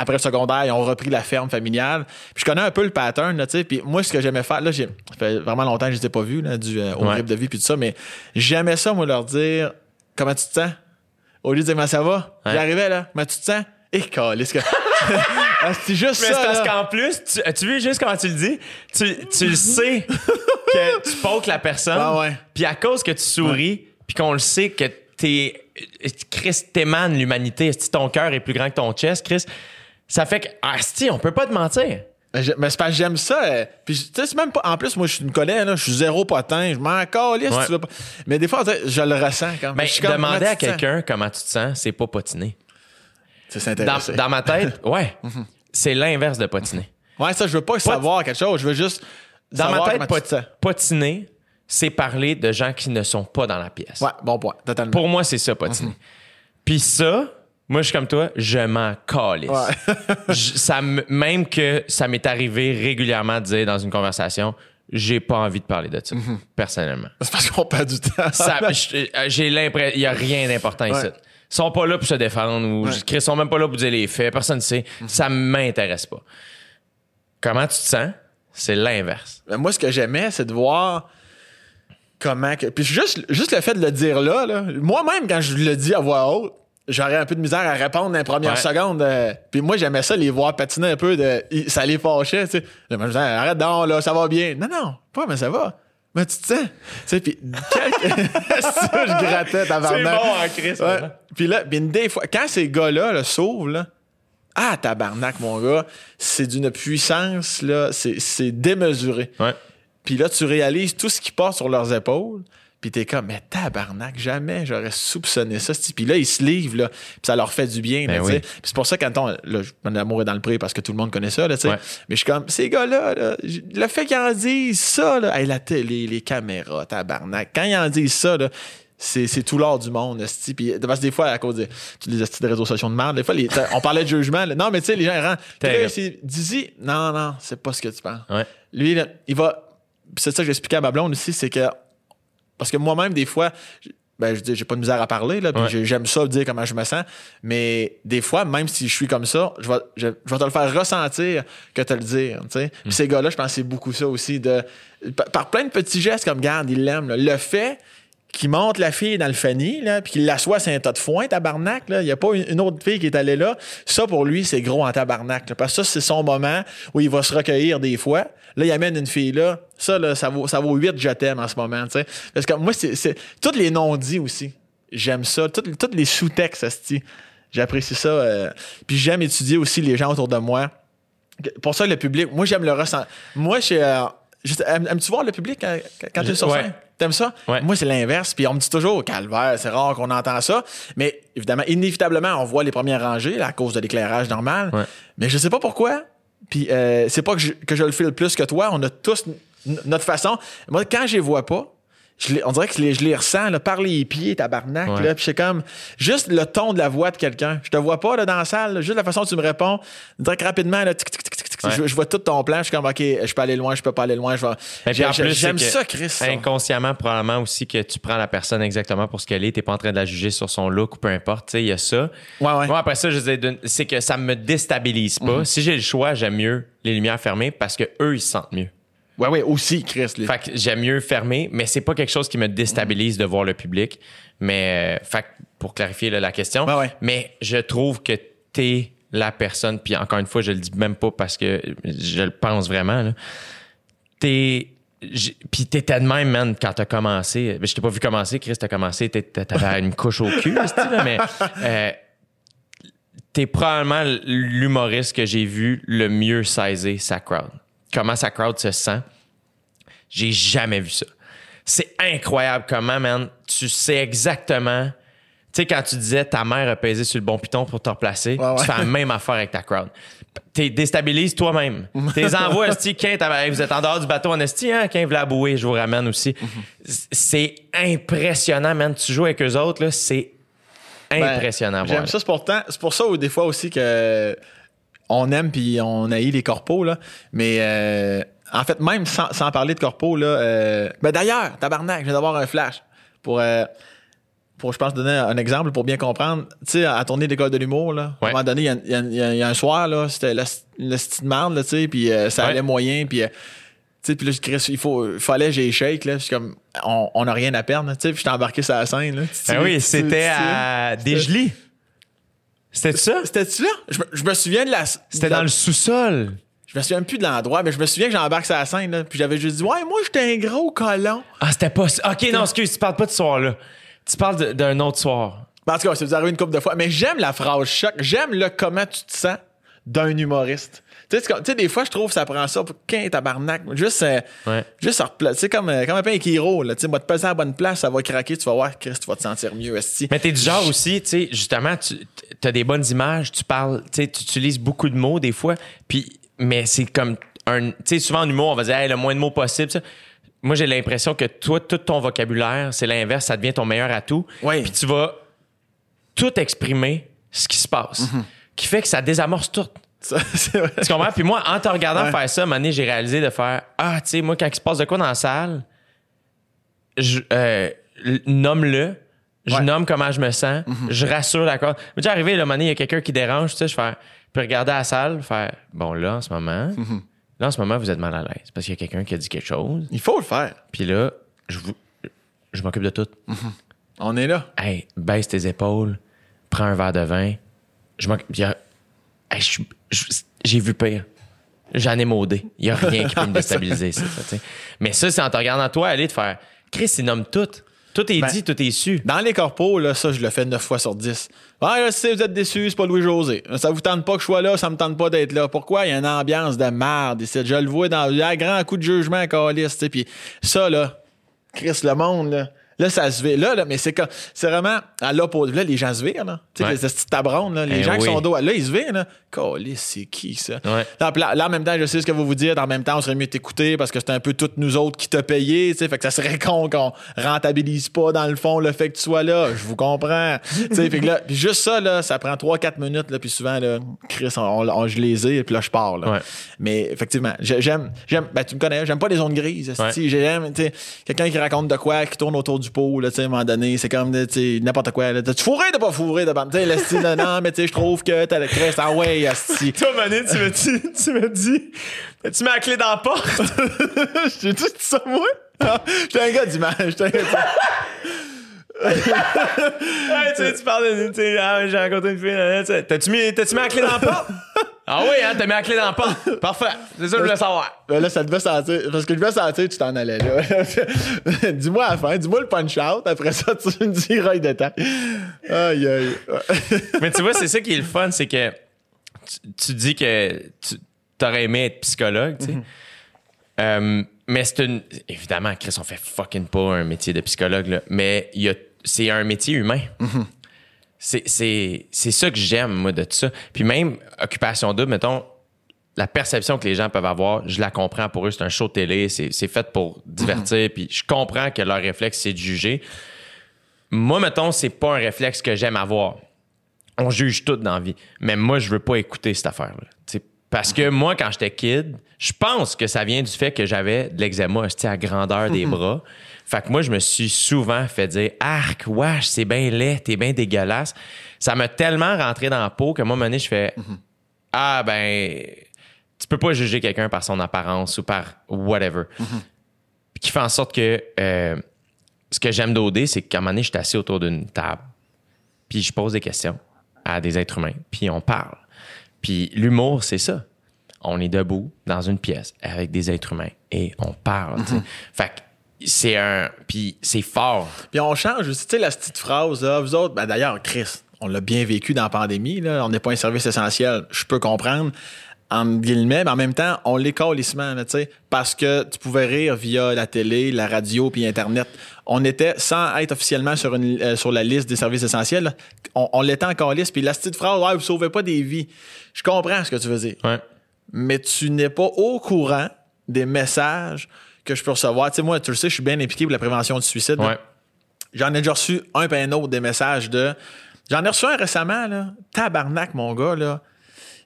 Après le secondaire, ils ont repris la ferme familiale. Puis je connais un peu le pattern, là, tu sais. Puis moi, ce que j'aimais faire, là, j'ai, ça fait vraiment longtemps que je ai pas vus, là, du euh, au Ouais. rythme de vie puis tout ça, mais j'aimais ça, moi, leur dire comment tu te sens. Au lieu de dire comment ça va, Ouais. j'arrivais là, comment tu te sens? Et calisse que. <laughs> Ah, c'est juste Mais ça. c'est parce qu'en plus, tu, as-tu vu juste comment tu le dis? Tu, tu le sais que tu pokes la personne. Ah ouais. Puis à cause que tu souris, puis qu'on le sait que t'es. Chris t'émane l'humanité. Si ton cœur est plus grand que ton chest, Chris, ça fait que. Ah, si, on peut pas te mentir. Mais je- mais c'est parce que j'aime ça. euh, Puis, tu sais, c'est même pas. En plus, moi, je me connais, là. Je suis zéro potin. Je m'en calisse, Ouais. tu veux pas. Mais des fois, je le ressens quand Ben, je suis comme, demander à quelqu'un comment tu te sens, c'est pas potiner. C'est Dans, dans ma tête, <laughs> ouais, c'est l'inverse de potiner. Ouais, ça, je veux pas savoir quelque chose. Je veux juste. Dans savoir ma tête, tu pot- potiner, c'est parler de gens qui ne sont pas dans la pièce. Ouais, bon point. Totalement. Pour moi, c'est ça, patiner. Puis ça, moi, je suis comme toi, je m'en calisse. Ouais. <laughs> Je- ça m- même que ça m'est arrivé régulièrement de dire dans une conversation, j'ai pas envie de parler de ça, personnellement. C'est parce qu'on perd du temps. Euh, j'ai l'impression, il y a rien d'important ici. Ils sont pas là pour se défendre ou Ouais. ils sont même pas là pour dire les faits, personne ne sait. Ça m'intéresse pas. Comment tu te sens? C'est l'inverse. Mais moi, ce que j'aimais, c'est de voir comment. Que... Puis juste, juste le fait de le dire là, là, moi-même, quand je le dis à voix haute, j'aurais un peu de misère à répondre dans les premières Ouais. secondes. euh, Puis moi, j'aimais ça, les voir patiner un peu. De... Ça les fâchait, tu sais. Je disais, arrête donc, là, ça va bien. Non, non, pas, mais ça va. Mais tu te sens. Tu sais, puis quand- <laughs> ça, je grattais ta C'est bon en Christ, Ouais. hein? Puis là, bien des fois, quand ces gars-là là, s'ouvrent, là, ah, tabarnak, mon gars, c'est d'une puissance, là, c'est c'est démesuré. Ouais. Puis là, tu réalises tout ce qui passe sur leurs épaules. Puis t'es comme, mais tabarnak, jamais j'aurais soupçonné ça. Puis là, ils se livrent, là. Puis ça leur fait du bien, Ben oui. C'est pour ça, quand on, là, mon amour est dans le pré parce que tout le monde connaît ça, là, tu sais. Ouais. Mais je suis comme, ces gars-là, là, le fait qu'ils en disent ça, là, hey, la télé, les caméras, tabarnak, quand ils en disent ça, là, c'est, tout l'art du monde, esti. Puis, parce que des fois, à cause de tous les estis de réseaux sociaux de merde, des fois, les- on parlait de jugement. là. Non, mais tu sais, les gens, c'est- Dizzy, non, non, c'est pas ce que tu penses. Ouais. Lui, là, il va. C'est ça que j'expliquais à ma blonde aussi, c'est que. Parce que moi-même, des fois, ben, je dis, j'ai pas de misère à parler, là, puis Ouais. j'aime ça dire comment je me sens. Mais des fois, même si je suis comme ça, je vais, je, je vais te le faire ressentir que te le dire. tu sais. Mm. Puis ces gars-là, je c'est beaucoup ça aussi. de par, plein de petits gestes comme garde, ils l'aiment. Le fait qu'il monte la fille dans le fanny, là, puis qu'il l'assoit sur un tas de foin, tabarnak, là. Il n'y a pas une, une autre fille qui est allée là. Ça, pour lui, c'est gros en tabarnak, là, parce que ça, c'est son moment où il va se recueillir des fois. Là, il amène une fille là. Ça, là, ça vaut, ça vaut 8 je t'aime en ce moment, tu sais. Parce que moi, c'est, tous les non-dits aussi. J'aime ça. Tous les sous-textes. J'apprécie ça. euh, puis j'aime étudier aussi les gens autour de moi. Pour ça, le public, moi, j'aime le ressent. Moi, je euh, aimes-tu voir le public quand, quand tu es sur Ouais. scène? T'aimes ça? Ouais. Moi, c'est l'inverse. Puis on me dit toujours, calvaire, c'est rare qu'on entend ça. Mais évidemment, inévitablement, on voit les premières rangées là, à cause de l'éclairage normal. Ouais. Mais je sais pas pourquoi. Puis euh, c'est pas que je, que je le file plus que toi. On a tous notre façon. Moi, quand je les vois pas, je les- on dirait que je les, je les ressens là, par les pieds, tabarnak. Ouais. Là, puis c'est comme juste le ton de la voix de quelqu'un. Je te vois pas là, dans la salle, là, juste la façon dont tu me réponds. On dirait que rapidement, là, tic, tic, tic, Ouais. je, je vois tout ton plan. Je suis comme, OK, je peux aller loin, je peux pas aller loin. Je vais... Et puis en J'aime- ça, Chris. Inconsciemment, probablement aussi que tu prends la personne exactement pour ce qu'elle est. T'es pas en train de la juger sur son look ou peu importe. Tu sais, il y a ça. Ouais, ouais. Moi, après ça, je c'est que ça me déstabilise pas. Mhm. Si j'ai le choix, j'aime mieux les lumières fermées parce que eux, ils se sentent mieux. Ouais, ouais, aussi, Chris. les- Fait que j'aime mieux fermer, mais c'est pas quelque chose qui me déstabilise de voir le public. Mais, euh, fait pour clarifier là, la question, Ouais, ouais. mais je trouve que t'es la personne, puis encore une fois, je le dis même pas parce que je le pense vraiment, là. T'es. Puis t'étais de même, man, quand t'as commencé. Ben, Je t'ai pas vu commencer, Chris, t'as commencé, t'avais <laughs> une couche au cul, là, mais euh, t'es probablement l'humoriste que j'ai vu le mieux saisir sa crowd. Comment sa crowd se sent. J'ai jamais vu ça. C'est incroyable comment, man, tu sais exactement. Tu sais, quand tu disais ta mère a pesé sur le bon piton pour te replacer, Ouais, ouais. tu fais la même affaire avec ta crowd. T'es déstabilises toi-même. T'es envoies, esti, vous êtes en dehors du bateau en esti, hein, quand vous la bouée, je vous ramène aussi. C'est impressionnant, man. Tu joues avec eux autres, là, c'est Ben, impressionnant. J'aime ça, c'est pourtant, c'est pour ça où des fois aussi que on aime puis on haït les corpos, là. Mais euh, en fait, même sans, sans parler de corpos, là. euh, ben d'ailleurs, tabarnak, je viens d'avoir un flash pour. euh, pour, je pense, donner un exemple pour bien comprendre. Tu sais, à tourner d'école de l'humour, là, à un moment donné, il y a- y, y un soir, là, c'était le, le style de marde, là, tu sais, puis euh, ça Ouais. allait moyen, puis... euh, tu sais, puis là, je il faut, il fallait, j'ai shake, là. Je suis comme, on n'a rien à perdre, tu sais, puis j'étais embarqué sur la scène, là. Ben oui, c'était à Desjely. C'était ça? C'était-tu là? Je me, je me souviens de la. C'était dans le sous-sol. Je me souviens plus de l'endroit, mais je me souviens que j'embarque sur la scène, là, puis j'avais juste dit, ouais, moi, j'étais un gros colon. Ah, c'était pas ça. OK, non, excuse, tu parles pas de ce soir-là. Tu parles d'un autre soir. Ben, En tout cas, ça vous est arrivé une couple de fois. Mais j'aime la phrase choc. J'aime le comment tu te sens d'un humoriste. Tu sais, des fois, je trouve que ça prend ça pour qu'un tabarnak. Juste, euh, Ouais. juste Tu sais, comme, euh, comme un un Kiro, là. Tu sais, te peser à la bonne place, ça va craquer, tu vas voir, Chris, tu vas te sentir mieux, esti. Mais t'es du genre aussi, tu sais, justement, tu as des bonnes images, tu parles, tu sais, tu utilises beaucoup de mots des fois, puis, mais c'est comme un. Tu sais, souvent en humour, on va dire, hey, le moins de mots possible. ça. Moi, j'ai l'impression que toi, tout ton vocabulaire, c'est l'inverse, ça devient ton meilleur atout. Oui. Puis tu vas tout exprimer ce qui se passe, Mhm. qui fait que ça désamorce tout. Ça, <laughs> c'est vrai. Tu comprends? Puis moi, en te regardant Ouais. faire ça, à donné, j'ai réalisé de faire Ah, tu sais, moi, quand il se passe de quoi dans la salle, je, euh, l- nomme-le, je Ouais. Mhm. nomme comment je me sens, je rassure la corde. Mais déjà arrivé, là, à donné, il y a quelqu'un qui dérange, tu sais, je fais, puis regarder la salle, faire Bon, là, en ce moment, Mhm. Là, en ce moment, vous êtes mal à l'aise parce qu'il y a quelqu'un qui a dit quelque chose, Il faut le faire. puis là, je, vous, je m'occupe de tout. On est là. Hey, baisse tes épaules, prends un verre de vin. Je m'occupe. Hey, je J'ai vu pire. J'en ai maudé. Il n'y a rien qui peut me <laughs> déstabiliser. ça, ça. Mais ça, c'est en te regardant toi aller de faire Chris, il nomme tout. Tout est Ben, dit, tout est su. Dans les corpos, là, ça, je le fais 9 fois sur 10. Ouais, là, si vous êtes déçus, c'est pas Louis-José. Ça vous tente pas que je sois là, ça me tente pas d'être là. Pourquoi? Il y a une ambiance de merde ici. Je le vois dans un grand coup de jugement, Calis. Puis ça, là, Chris, le monde, là. Là, ça se vire. Là, là, mais c'est comme, c'est vraiment à l'opposé. Là, les gens se virent, là. Tu sais, Ouais. les petites tabronnes, là. Les Eh gens qui sont dos, là, ils se virent, là. C'est qui, ça? Ouais. Là, puis là, là, en même temps, je sais ce que vous vous dites. En même temps, on serait mieux t'écouter parce que c'est un peu toutes nous autres qui t'a payé. tu sais. Fait que ça serait <laughs> con qu'on rentabilise pas, dans le fond, le fait que tu sois là. Je vous comprends. Tu sais, fait que là, juste ça, là, ça prend 3-4 minutes. Là, puis souvent, là, Chris, on, on- on- je les ai, puis là, je pars. Là. Ouais. Mais effectivement, j'ai- j'aime, j'aime, ben, tu me connais, j'aime pas les zones grises. J'aime, tu sais, quelqu'un qui raconte de quoi, qui tourne autour du pot, là, tu sais, à un moment donné, c'est comme, tu sais, n'importe quoi. là. T'as-tu fourré, t'as pas fourré, t'as pas, tu sais, là, non, mais tu sais, je trouve que t'as le Chris, ah ouais, esti. <laughs> Toi, Mané, tu me dis, tu me dis, tu mets la clé dans la porte? <laughs> J'ai dit ça, moi? Ah, J'étais un gars d'image. J'étais un gars d'image. <laughs> Ouais, tu sais, tu parles de, tu sais, ah, j'ai rencontré une fille, tu t'as-tu mis, t'as-tu mis la clé dans la porte? Ah oui, hein, t'as mis la clé dans la porte. <laughs> Parfait. C'est ça que je voulais savoir. Ben là, ça devait sentir. Parce que je devais sentir que tu t'en allais là. <laughs> dis-moi à la fin, dis-moi le punch-out. Après ça, tu me diras les détails. Aïe, aïe. <laughs> Mais tu vois, c'est ça qui est le fun, c'est que tu, tu dis que tu aurais aimé être psychologue, tu sais. Euh, mais c'est une. Évidemment, Chris, on fait fucking pas un métier de psychologue, là, mais il y a- c'est un métier humain. C'est- C'est c'est ça que j'aime, moi, de tout ça. Puis même, Occupation Double, mettons, la perception que les gens peuvent avoir, je la comprends pour eux. C'est un show de télé, c'est c'est fait pour divertir. Puis je comprends que leur réflexe, c'est de juger. Moi, mettons, c'est pas un réflexe que j'aime avoir on juge tout dans la vie. Mais moi, je veux pas écouter cette affaire-là. Parce que moi, quand j'étais kid, je pense que ça vient du fait que j'avais de l'eczéma à grandeur des bras. Fait que moi, je me suis souvent fait dire Arc, wesh, c'est bien laid, t'es bien dégueulasse. Ça m'a tellement rentré dans la peau que moi, à un moment donné, je fais Ah, ben, tu peux pas juger quelqu'un par son apparence ou par whatever. Puis qui fait en sorte que euh, ce que j'aime d'OD, c'est qu'à un moment donné, je suis assis autour d'une table puis je pose des questions à des êtres humains, puis on parle. Puis l'humour, c'est ça. On est debout dans une pièce avec des êtres humains et on parle. sais. Fait que c'est un. Puis c'est fort. Puis on change aussi, tu sais, la petite phrase, là, vous autres, ben d'ailleurs, Chris, on l'a bien vécu dans la pandémie, là, on n'est pas un service essentiel, je peux comprendre, en guillemets, mais en même temps, on là, tu sais, parce que tu pouvais rire via la télé, la radio, puis Internet. On était, sans être officiellement sur, une, euh, sur la liste des services essentiels, là, on, on l'était en calice, puis la petite phrase, ouais, vous sauvez pas des vies. Je comprends ce que tu veux dire Ouais. mais tu n'es pas au courant des messages que je peux recevoir. Tu sais, moi, tu le sais, je suis bien impliqué pour la prévention du suicide. Ouais. J'en ai déjà reçu un peu un autre des messages de. J'en ai reçu un récemment, là. Tabarnak, mon gars, là.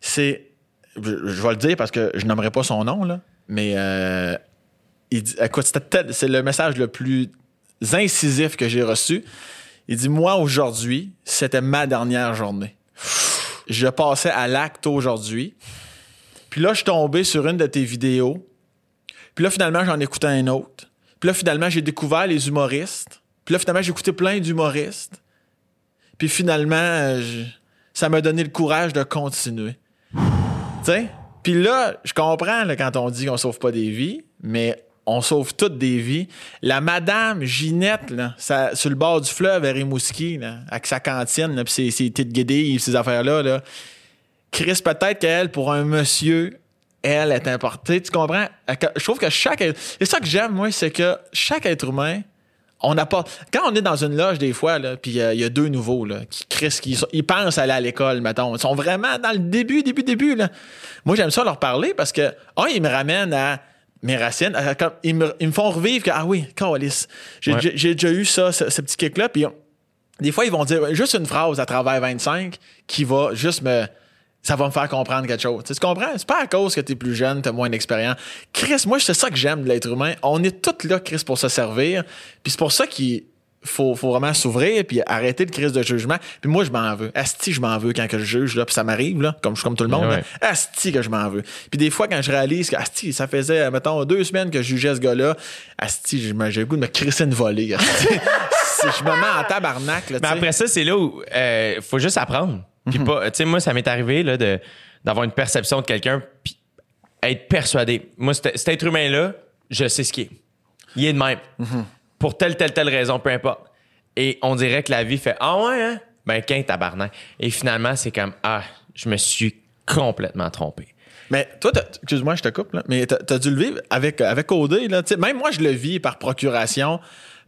C'est. Je, je vais le dire parce que je nommerai pas son nom, là. Mais. euh, il dit, écoute, c'est le message le plus incisif que j'ai reçu. Il dit Moi, aujourd'hui, c'était ma dernière journée. Je passais à l'acte aujourd'hui. Puis là, je suis tombé sur une de tes vidéos. Puis là, finalement, j'en écoutais un autre. Puis là, finalement, j'ai découvert les humoristes. Puis là, finalement, j'ai écouté plein d'humoristes. Puis finalement, euh, ça m'a donné le courage de continuer. Tu sais? Puis là, je comprends quand on dit qu'on sauve pas des vies, mais on sauve toutes des vies. La madame Ginette, là, sur le bord du fleuve à Rimouski, là, avec sa cantine, puis ses, ses petites ces affaires-là, là, Chris, peut-être qu'elle, pour un monsieur, elle est importée. Tu comprends? Je trouve que chaque. être- C'est ça que j'aime, moi, c'est que chaque être humain, on n'a pas. Quand on est dans une loge, des fois, puis euh, il y a deux nouveaux, là, qui Chris, qui sont- ils pensent aller à l'école, mettons. Ils sont vraiment dans le début, début, début, là. Moi, j'aime ça leur parler parce que, un, ils me ramènent à mes racines. à- comme- ils, me, ils me font revivre que, ah oui, câlisse, J'ai Ouais. déjà eu ça, ce, ce petit kick-là, puis des fois, ils vont dire juste une phrase à travers 25 qui va juste me. Ça va me faire comprendre quelque chose. Tu, sais, tu comprends? C'est pas à cause que t'es plus jeune, t'as moins d'expérience. Chris, moi, c'est ça que j'aime de l'être humain. On est tous là, Chris, pour se servir. Puis c'est pour ça qu'il faut, faut vraiment s'ouvrir puis arrêter le crise de jugement. Puis moi, je m'en veux. Asti, je m'en veux quand que je juge, là, puis ça m'arrive, là, comme je suis comme tout le monde. Ouais. là. Asti, que je m'en veux. Puis des fois, quand je réalise que, Asti, ça faisait, mettons, deux semaines que je jugeais ce gars-là, Asti, j'ai le goût de me crisser une volée. <laughs> je me mets en tabarnak, là, Mais après ça, c'est là où il faut juste apprendre. Puis Mhm. pas, tu sais, moi, ça m'est arrivé là, de, d'avoir une perception de quelqu'un, puis être persuadé. Moi, cet, être humain-là, je sais ce qu'il est. Il est de même. Mhm. Pour telle, telle, telle raison, peu importe. Et on dirait que la vie fait Ah ouais, hein? Ben, qu'un tabarnak. Et finalement, c'est comme Ah, je me suis complètement trompé. Mais toi, excuse-moi, je te coupe, là, mais t'as as dû le vivre avec, avec OD. Là, même moi, je le vis par procuration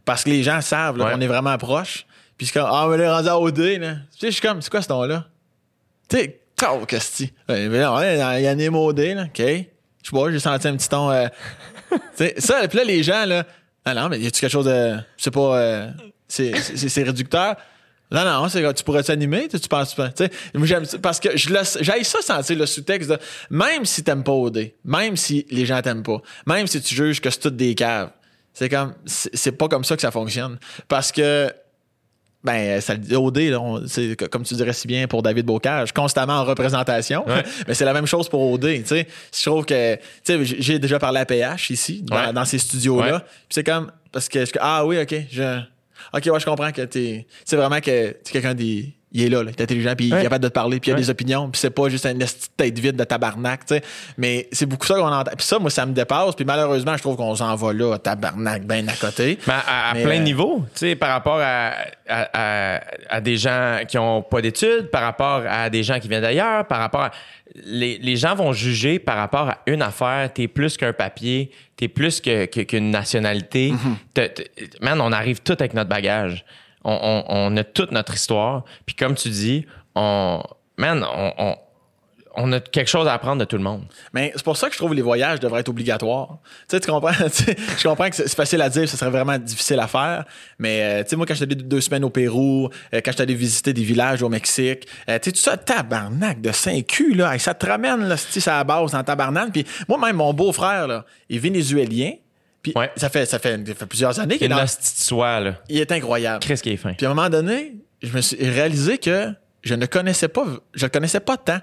parce que les gens savent Ouais. qu'on est vraiment proche. Puis c'est comme, ah, mais là, rendu à OD, là. Tu sais, je suis comme, c'est quoi ce nom-là? Tu sais, oh, c'est? Il y a name OD, là, OK? Je sais pas, j'ai senti un petit ton. euh, <laughs> tu sais, ça, puis là, les gens, là, non, mais y a-tu quelque chose de. Je sais pas, euh, c'est- réducteur? Non, non, c'est tu pourrais t'animer, tu tu penses pas. Tu sais, moi, j'aime ça parce que je j'aille ça sentir le sous-texte de même si t'aimes pas OD, même si les gens t'aiment pas, même si tu juges que c'est toutes des caves, c'est comme, c'est pas comme ça que ça fonctionne. Parce que, ben, ça, le dit, OD, là, on- comme tu dirais si bien pour David Bocage, constamment en représentation. Ouais. <laughs> Mais c'est la même chose pour OD, tu sais. Je trouve que, tu sais, j'ai- déjà parlé à PH ici, dans, Ouais. dans ces studios-là. Ouais. Puis c'est comme, parce que, je- ah oui, ok, je, ok, ouais, je comprends que t'es, c'est vraiment que t'es quelqu'un des, il est là, là, il est intelligent, puis il est Ouais. capable de te parler, puis il a Ouais. des opinions, puis c'est pas juste une tête vide de tabarnak, tu sais. Mais c'est beaucoup ça qu'on entend. Puis ça, moi, ça me dépasse, puis malheureusement, je trouve qu'on s'en va là, tabarnak, ben à côté. Mais à, à Mais, plein euh, de niveaux, tu sais, par rapport à, à, à- des gens qui ont pas d'études, par rapport à des gens qui viennent d'ailleurs, par rapport à... Les, les gens vont juger par rapport à une affaire. T'es plus qu'un papier, t'es plus que- que- qu'une nationalité. T'as- Man, on arrive tout avec notre bagage. On, a toute notre histoire. Puis comme tu dis, on... Man, on... on a quelque chose à apprendre de tout le monde. Mais c'est pour ça que je trouve que les voyages devraient être obligatoires. Tu sais, tu comprends? <laughs> Je comprends que c'est facile à dire, ce serait vraiment difficile à faire. Mais, euh, tu sais, moi, quand j'étais deux semaines au Pérou, euh, quand j'étais allé visiter des villages au Mexique, euh, tu sais, tout ça, tabarnak de 5 culs, là, ça te ramène, là, à la base en tabarnak. Puis moi-même, mon beau-frère, là, est vénézuélien. Puis Ouais. ça, fait, ça, fait, ça fait plusieurs années qu'il est dans... là. Il est incroyable. Qu'est-ce est fin? Puis à un moment donné, je me suis réalisé que je ne connaissais pas, je le connaissais pas tant.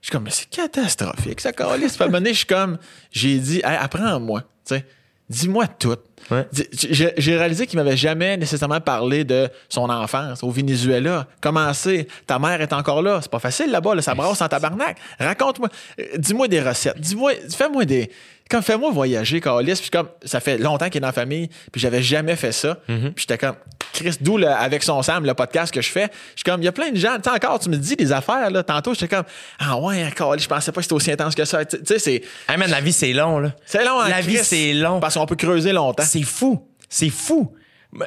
Je suis comme, mais c'est catastrophique, ça. Puis à un moment donné, je suis comme, j'ai dit, Hey, apprends-moi, tu sais, dis-moi tout. Ouais. J'ai réalisé qu'il m'avait jamais nécessairement parlé de son enfance au Venezuela. Comment c'est? Ta mère est encore là. C'est pas facile là-bas, là, ça brasse en tabarnak. Raconte-moi. euh, Dis-moi des recettes. Dis-moi, fais-moi des. Comme fais-moi voyager, Carlis. Puis comme ça fait longtemps qu'il est dans la famille, puis j'avais jamais fait ça. Puis j'étais comme Chris, d'où avec son Sam, le podcast que je fais. Je suis comme, il y a plein de gens. Tu sais, encore, tu me dis des affaires, là. Tantôt, j'étais comme, ah ouais, Carlis, je pensais pas que c'était aussi intense que ça. Tu sais, c'est. Hey man, la vie, c'est long, là. C'est long, hein, La vie, c'est long. Parce qu'on peut creuser longtemps. C'est fou. C'est fou.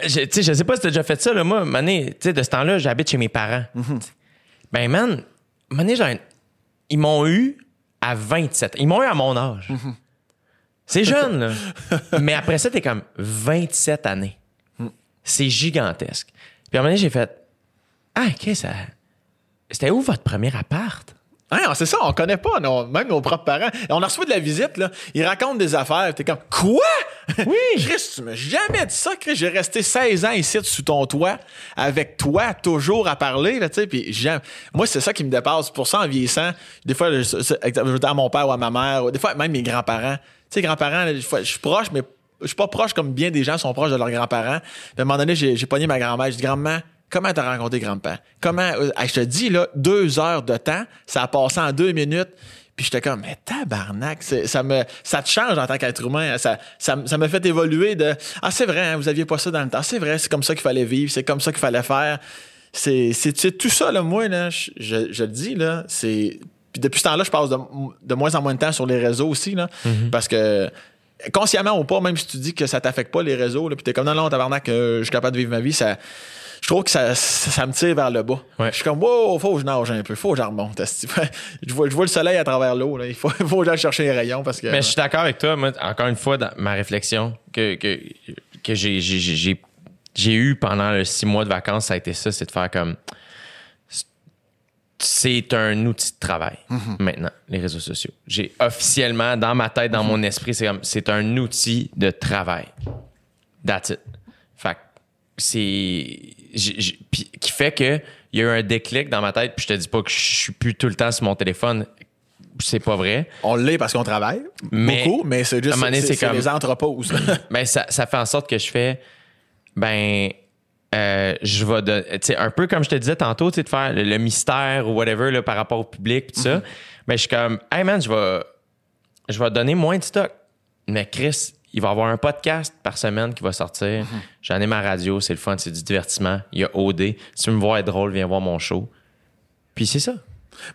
Je, tu sais, je sais pas si t'as déjà fait ça, là. Moi, mané, tu sais, de ce temps-là, j'habite chez mes parents. Ben, man, mané, un- ils m'ont eu à 27. Ils m'ont eu à mon âge. C'est jeune, là. Mais après ça, t'es comme 27 années. C'est gigantesque. Puis à un moment donné, j'ai fait Ah, OK, ça. C'était où votre premier appart? Hein, c'est ça, on connaît pas, non, même nos propres parents. On a reçu de la visite, là. Ils racontent des affaires. T'es comme, quoi? <laughs> Oui! Chris, tu m'as jamais dit ça, Chris. J'ai resté 16 ans ici, sous ton toit, avec toi, toujours à parler, là, tu sais. Puis. Moi, c'est ça qui me dépasse. Pour ça, en vieillissant, des fois, je, je- je veux dire à mon père ou à ma mère, ou des fois, même mes grands-parents. Tu sais, grands-parents, je suis proche, mais je suis pas proche comme bien des gens sont proches de leurs grands-parents. À un moment donné, j'ai j'ai pogné ma grand-mère. J'ai dit, grand-mère, Comment t'as rencontré grand-père? Comment, euh, hey, je te dis, là, deux heures de temps, ça a passé en deux minutes. Puis j'étais comme, mais tabarnak, ça me, ça te change en tant qu'être humain. Ça, ça, me- ça me fait évoluer de, ah, c'est vrai, hein, vous aviez pas ça dans le temps. C'est vrai, c'est comme ça qu'il fallait vivre, c'est comme ça qu'il fallait faire. C'est, tout ça, là, moi, là, je, je, je le dis, là, c'est, puis depuis ce temps-là, je passe de, de moins en moins de temps sur les réseaux aussi, là, parce que, consciemment ou pas, même si tu dis que ça t'affecte pas les réseaux, là, puis t'es comme non, non, tabarnak, euh, je suis capable de vivre ma vie, ça, je trouve que ça, ça, ça me tire vers le bas. Ouais. Je suis comme, wow, faut que je nage un peu, faut que je remonte. <laughs> je, vois, je vois le soleil à travers l'eau, il faut, <laughs> faut que j'aille chercher les rayons parce que. Mais je suis d'accord avec toi. Moi, encore une fois, dans ma réflexion que, que, que j'ai, j'ai, j'ai- j'ai, j'ai eu pendant le six mois de vacances, ça a été ça, c'est de faire comme. C'est un outil de travail maintenant, les réseaux sociaux. J'ai officiellement, dans ma tête, dans mon esprit, c'est comme c'est un outil de travail. That's it. C'est. qui fait que il y a eu un déclic dans ma tête, puis je te dis pas que je suis plus tout le temps sur mon téléphone. C'est pas vrai. On l'est parce qu'on travaille Mais- beaucoup, mais c'est juste c'est, comme- les entreposes. <laughs> Mais ça, ça fait en sorte que je fais, ben, euh, je vais, sais, un peu comme je te disais tantôt, tu de faire le, le mystère ou whatever là, par rapport au public, pis tout ça. Mais je suis comme, hey man, je vais, je vais donner moins de stock. Mais Chris, il va y avoir un podcast par semaine qui va sortir. J'en ai ma radio, c'est le fun, c'est du divertissement. Il y a OD. Si tu veux me voir être drôle, viens voir mon show. Puis c'est ça.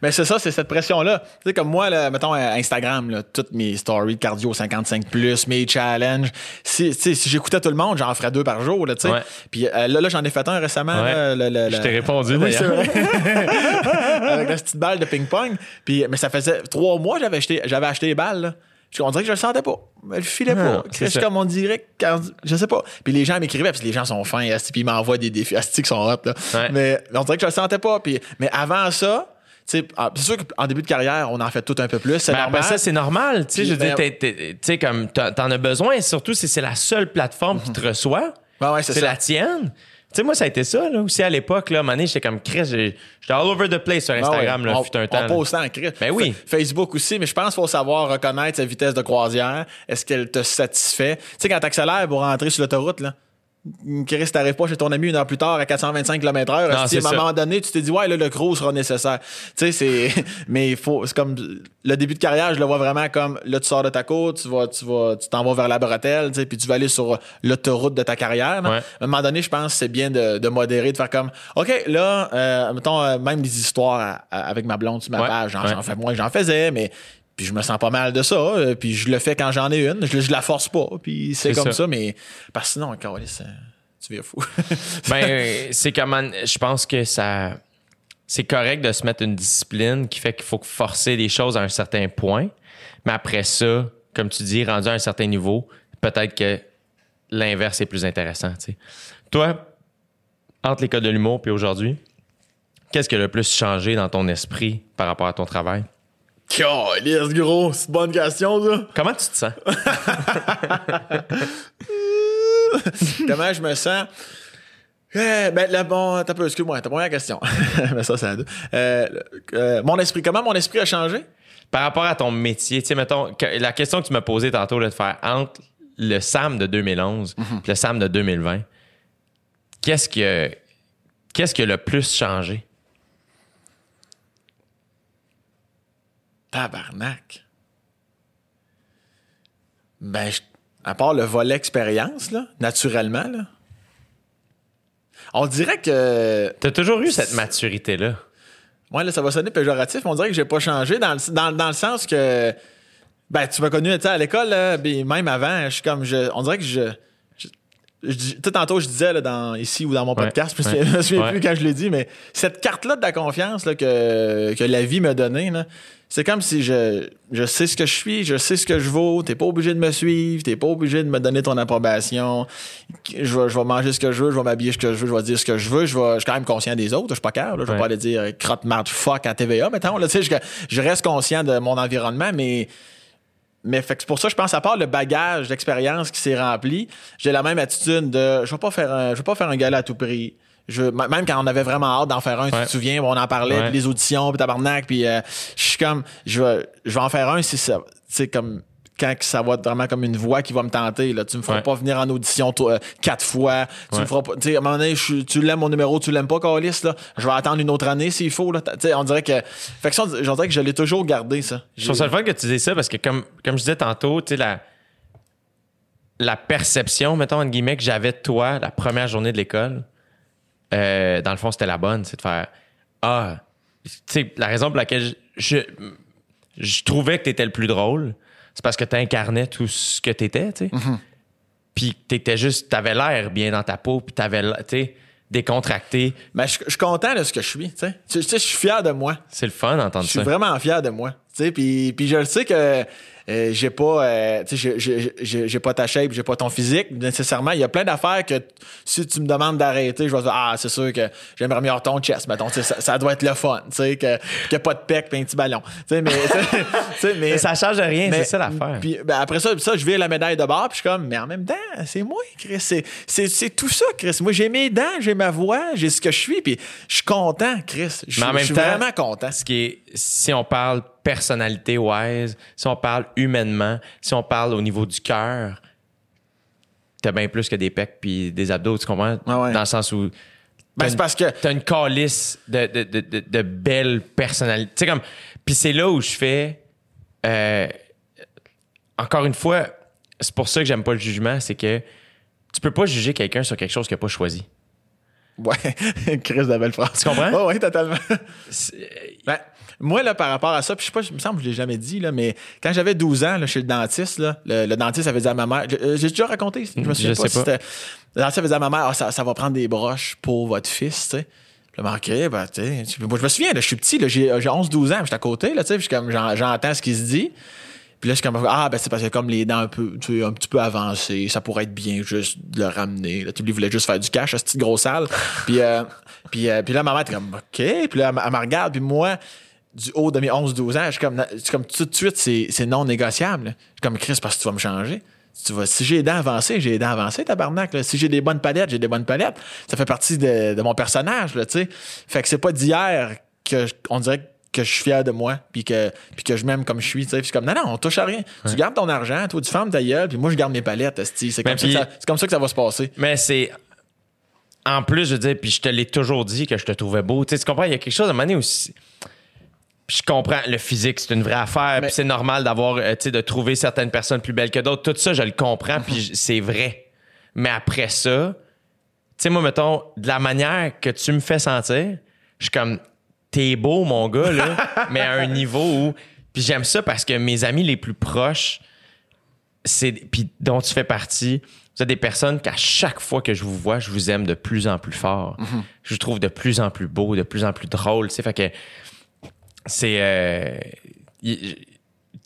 Mais c'est ça, c'est cette pression-là. Tu sais, comme moi, là, mettons, euh, Instagram, là, toutes mes stories de cardio 55+, mes challenges. Si, j'écoutais tout le monde, j'en ferais deux par jour, là, tu sais. Ouais. Puis euh, là, là, j'en ai fait un récemment. Ouais. là, le- le- Je t'ai répondu, Oui, c'est d'ailleurs. vrai. <laughs> Avec la petite balle de ping-pong. Puis, mais ça faisait trois mois que j'avais acheté, j'avais acheté les balles, là. On dirait que je le sentais pas. Je le filais Non, pas. c'est comme on dirait, quand- je sais pas. Puis les gens m'écrivaient, parce que les gens sont fins, puis ils m'envoient des défis, asti, qui sont hot, là. Ouais. Mais on dirait que je le sentais pas. Puis, mais avant ça, tu sais, ah, c'est sûr qu'en début de carrière, on en fait tout un peu plus. C'est normal. après ça, c'est normal. Tu sais, je veux dire, ben- tu sais, comme, t'en as besoin, surtout si c'est la seule plateforme qui te reçoit. Ouais, ouais, c'est la tienne. Tu sais, moi, ça a été ça, là, aussi à l'époque, là, à j'étais comme Chris, j'étais all over the place sur Ah Instagram, ouais. là, on, fut un on temps. là. poste en crise. Ben oui. Fa- Facebook aussi, mais je pense qu'il faut savoir reconnaître sa vitesse de croisière. Est-ce qu'elle te satisfait? Tu sais, quand t'accélères pour rentrer sur l'autoroute, là. Chris, t'arrives pas chez ton ami une heure plus tard à 425 km heure. À un moment donné, tu t'es dit, ouais, là, le crew sera nécessaire. Tu sais, c'est, <laughs> mais il faut, c'est comme, le début de carrière, je le vois vraiment comme, là, tu sors de ta côte, tu vas, tu vas, tu t'en vas vers la bretelle, tu sais, puis tu vas aller sur l'autoroute de ta carrière. Ouais. À un moment donné, je pense que c'est bien de, de modérer, de faire comme, OK, là, euh, mettons, euh, même des histoires à- à- avec ma blonde sur ma Ouais, page, j'en ouais. fais moins j'en faisais, mais puis je me sens pas mal de ça, euh, puis je le fais quand j'en ai une, je, je la force pas, puis c'est comme ça. ça. mais parce que sinon, euh, tu viens fou. <laughs> Ben, c'est comme, je pense que ça, c'est correct de se mettre une discipline qui fait qu'il faut forcer les choses à un certain point. Mais après ça, comme tu dis, rendu à un certain niveau, peut-être que l'inverse est plus intéressant. Toi, entre l'école de l'humour puis aujourd'hui, qu'est-ce qui a le plus changé dans ton esprit par rapport à ton travail? Câlisse, gros, c'est une bonne question, ça. Comment tu te sens? <laughs> Comment je me sens? Euh, ben, là, bon, t'as peu, excuse-moi, ta première question. <laughs> Mais ça, c'est à deux. Euh, euh, mon esprit, comment mon esprit a changé? Par rapport à ton métier, tu sais, mettons, que- la question que tu m'as posée tantôt, là, de faire entre le Sam de 2011 Mhm. puis le Sam de 2020, qu'est-ce que qu'est-ce qui a le plus changé? Tabarnak. Ben, je- à part le volet expérience, là, naturellement, là. On dirait que. T'as toujours eu cette maturité-là? Ouais, là, ça va sonner péjoratif, mais on dirait que j'ai pas changé dans le, dans, dans le sens que. Ben, tu m'as connu, tu sais, à l'école, là, même avant, je suis comme. Je, on dirait que je. je- je tout tantôt, je disais là, dans, ici ou dans mon podcast, ouais, <laughs> je me souviens ouais. plus quand je l'ai dit, mais cette carte-là de la confiance là, que, que la vie m'a donnée, là, c'est comme si je, je sais ce que je suis, je sais ce que je vaux, t'es pas obligé de me suivre, t'es pas obligé de me donner ton approbation, je vais, je vais manger ce que je veux, je vais m'habiller ce que je veux, je vais dire ce que je veux, je, vais, je suis quand même conscient des autres, je suis pas cœur, je vais Ouais. pas aller dire euh, crotte marde fuck à TVA, mettons, là, tu sais, je, je reste conscient de mon environnement, mais mais fait que c'est pour ça, je pense, à part le bagage d'expérience qui s'est rempli, j'ai la même attitude de je vais pas faire un, je vais pas faire un gala à tout prix. Je, même quand on avait vraiment hâte d'en faire un, tu te souviens, on en parlait, Ouais. puis les auditions, puis tabarnak, puis euh, je suis comme, je vais, je vais en faire un si ça, tu sais, comme, quand que ça va être vraiment comme une voix qui va me tenter, là. Tu me feras Ouais. pas venir en audition toi, euh, quatre fois. Tu me feras pas, tu sais, à un moment donné, je tu l'aimes mon numéro, tu l'aimes pas, Calis, là. Je vais attendre une autre année s'il faut, là. Tu sais, on dirait que, fait que ça, on- j'en dirais que je l'ai toujours gardé, ça. Je trouve ça le fun que tu dises ça parce que, comme, comme je disais tantôt, tu sais, la, la perception, mettons, entre guillemets, que j'avais de toi la première journée de l'école, euh, dans le fond, c'était la bonne. C'est de faire Ah, tu sais, la raison pour laquelle je, je, je trouvais que tu étais le plus drôle, c'est parce que tu incarnais tout ce que tu étais, tu sais. Puis tu étais juste, tu avais l'air bien dans ta peau, puis tu avais, tu sais, décontracté. Mais je, je suis content de ce que je suis, tu sais. Tu sais, je suis fier de moi. C'est le fun d'entendre Je suis ça. vraiment fier de moi. Tu sais, puis, puis je le sais que euh, j'ai pas, euh, tu sais, j'ai- j'ai- j'ai pas ta shape, j'ai pas ton physique nécessairement. Il y a plein d'affaires que si tu me demandes d'arrêter, je vais dire ah c'est sûr que j'aimerais mieux ton chest, mettons. Ça, ça doit être le fun, tu sais, que a pas de pec puis un petit ballon. Tu sais, mais, <laughs> tu sais, mais ça change rien, mais- c'est ça l'affaire. Puis ben, après ça, ça, je vais la médaille de bord, puis je suis comme, mais en même temps, c'est moi, Chris. C'est, c'est, c'est tout ça, Chris. Moi, j'ai mes dents, j'ai ma voix, j'ai ce que je suis, puis je suis content, Chris. Je, suis vraiment content. Ce qui est, si on parle personnalité wise, si on parle humainement, si on parle au niveau du cœur, t'as bien plus que des pecs puis des abdos, tu comprends? Ah ouais. Dans le sens où Ben, c'est une- parce que t'as une calice de, de, de, de, belles personnalités. Tu sais, comme. Puis c'est là où je fais. euh, encore une fois, c'est pour ça que j'aime pas le jugement, c'est que tu peux pas juger quelqu'un sur quelque chose qu'il a pas choisi. Ouais, <laughs> Chris de belle phrase. Tu comprends? Oh, oui, totalement. Ben, moi, là, par rapport à ça, puis je sais pas, il me semble que je l'ai jamais dit, là, mais quand j'avais 12 ans, là, chez le dentiste, là, le, le dentiste avait dit à ma mère, je- euh, j'ai déjà raconté, je me souviens Je pas, sais si pas. c'était- Le dentiste avait dit à ma mère, Ah, ça, ça va prendre des broches pour votre fils, tu sais. Puis là, ben, OK, tu sais, tu- moi, je me souviens, là, je suis petit, là, j'ai j'ai 11-12 ans, je suis à côté, là, tu sais, je comme, j'en- j'entends ce qu'il se dit. Puis là, je suis comme, ah, ben, c'est parce que comme les dents un peu, tu sais, un petit peu avancées, ça pourrait être bien juste de le ramener. Là, tu lui voulais juste faire du cash à cette petite grosse salle. puis, euh, puis, euh, puis là, ma mère était comme, OK. Puis là, elle, elle me regarde, puis moi, du haut de mes 11-12 ans, je suis comme, c'est comme tout de suite, c'est, c'est non négociable. là. Je suis comme, Chris, parce que tu vas me changer. Tu vas, si j'ai les dents avancées, j'ai les dents avancées, tabarnak. Là. Si j'ai des bonnes palettes, j'ai des bonnes palettes. Ça fait partie de, de mon personnage, là, tu sais. Fait que c'est pas d'hier que je- on dirait que je suis fier de moi, puis que, puis que je m'aime comme je suis, tu sais. Puis comme, non, non, on touche à rien. Tu gardes ton argent, toi, tu fermes ta gueule, puis moi, je garde mes palettes. C'est comme, ça puis- comme ça que ça va se passer. Mais c'est. En plus, je veux dire, puis je te l'ai toujours dit que je te trouvais beau. Tu sais, tu comprends? Il y a quelque chose à un moment donné aussi. Je comprends, le physique, c'est une vraie affaire. Puis c'est normal d'avoir, euh, tu sais, de trouver certaines personnes plus belles que d'autres. Tout ça, je le comprends, puis j- c'est vrai. Mais après ça, tu sais, moi, mettons, de la manière que tu me fais sentir, je suis comme, t'es beau, mon gars, là, <laughs> mais à un niveau où. Puis j'aime ça parce que mes amis les plus proches, c'est puis dont tu fais partie, vous êtes des personnes qu'à chaque fois que je vous vois, je vous aime de plus en plus fort. Je vous trouve de plus en plus beau, de plus en plus drôle. Tu sais, fait que c'est euh,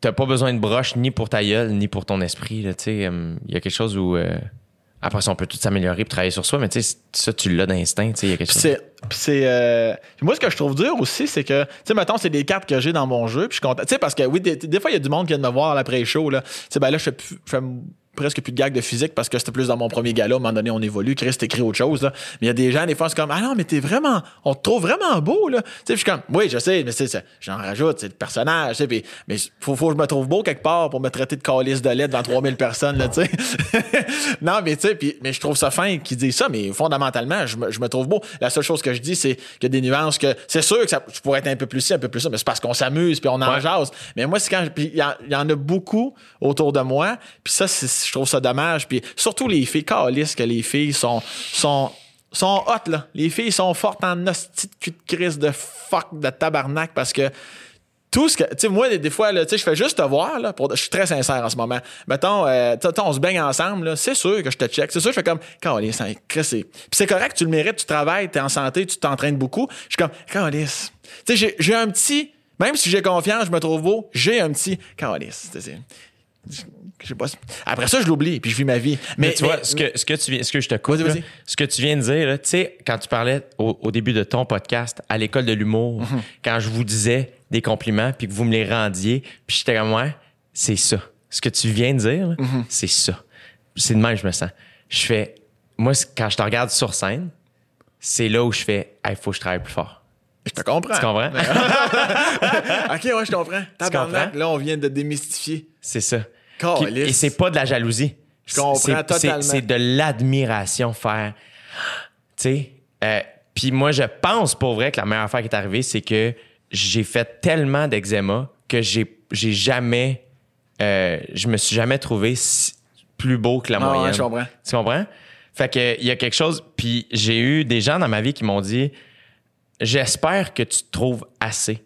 t'as pas besoin de broche ni pour ta gueule ni pour ton esprit. sais, hum, il y a quelque chose où euh, après ça on peut tout s'améliorer et travailler sur soi, mais tu sais ça tu l'as d'instinct. Tu sais, il y a quelque Puis chose. c'est. Puis c'est. euh, moi, ce que je trouve dur aussi, c'est que, tu sais, mettons, c'est des cartes que j'ai dans mon jeu, puis je suis content. Tu sais, parce que oui, des, des fois, il y a du monde qui vient de me voir après show, là. Tu sais, ben là, je fais plus. je fais presque plus de gags de physique parce que c'était plus dans mon premier gala. À un moment donné, on évolue. Chris t'écrit autre chose. Là. Mais il y a des gens, des fois, c'est comme Ah non, mais t'es vraiment. On te trouve vraiment beau. Là. Tu sais, je suis comme Oui, je sais, mais. J'en rajoute, c'est le personnage. Tu sais, puis- mais faut, faut que je me trouve beau quelque part pour me traiter de calice de lait devant 3000 personnes. Là, tu sais. <laughs> non, mais tu sais, puis- mais je trouve ça fin qu'ils disent ça, mais fondamentalement, je me, je me trouve beau. La seule chose que je dis, c'est qu'il y a des nuances que c'est sûr que ça, je pourrais être un peu plus ci, un peu plus ça, mais c'est parce qu'on s'amuse puis on en Ouais. jase. Mais moi, c'est quand. il y, y en a beaucoup autour de moi. Puis ça, c'est- je trouve ça dommage. Puis surtout les filles, calice que les filles sont. sont sont là. Les filles sont fortes en hostie de cul de crise de fuck de tabarnak parce que tout ce que. Tu sais, moi, des, fois, là, tu sais, je fais juste te voir, là. je suis très sincère en ce moment. Mettons, euh, tu on se baigne ensemble. C'est sûr que je te check. C'est sûr je fais comme, Calice, hein, c'est. C'est correct, tu le mérites, tu travailles, t'es en santé, tu t'entraînes beaucoup. Je suis comme, Calice. Tu sais, j'ai- un petit. Même si j'ai confiance, je me trouve beau, j'ai un petit. Calice. Tu Je sais pas. Après ça, je l'oublie, puis je vis ma vie. Mais, Mais, tu vois, mais- ce que, ce que tu viens, ce que je te coupe, là, ce que tu viens de dire, tu sais, quand tu parlais au, au début de ton podcast à l'école de l'humour, Mhm. quand je vous disais des compliments puis que vous me les rendiez, puis j'étais comme ouais, c'est ça. Ce que tu viens de dire, Mhm. c'est ça. C'est de même que je me sens. Je fais, moi, quand je te regarde sur scène, c'est là où je fais, il faut que je travaille plus fort. Je te comprends. Tu comprends? <laughs> OK, ouais, je comprends. Tabarnak, comprends? là, on vient de démystifier. C'est ça. Et c'est pas de la jalousie. Je comprends totalement. C'est de l'admiration faire. Tu sais, euh, puis moi, je pense pour vrai que la meilleure affaire qui est arrivée, c'est que j'ai fait tellement d'eczéma que j'ai j'ai jamais. euh, je me suis jamais trouvé si- plus beau que la Ah ouais, moyenne. je comprends. Tu comprends? Fait que il y a quelque chose. Puis j'ai eu des gens dans ma vie qui m'ont dit J'espère que tu te trouves assez.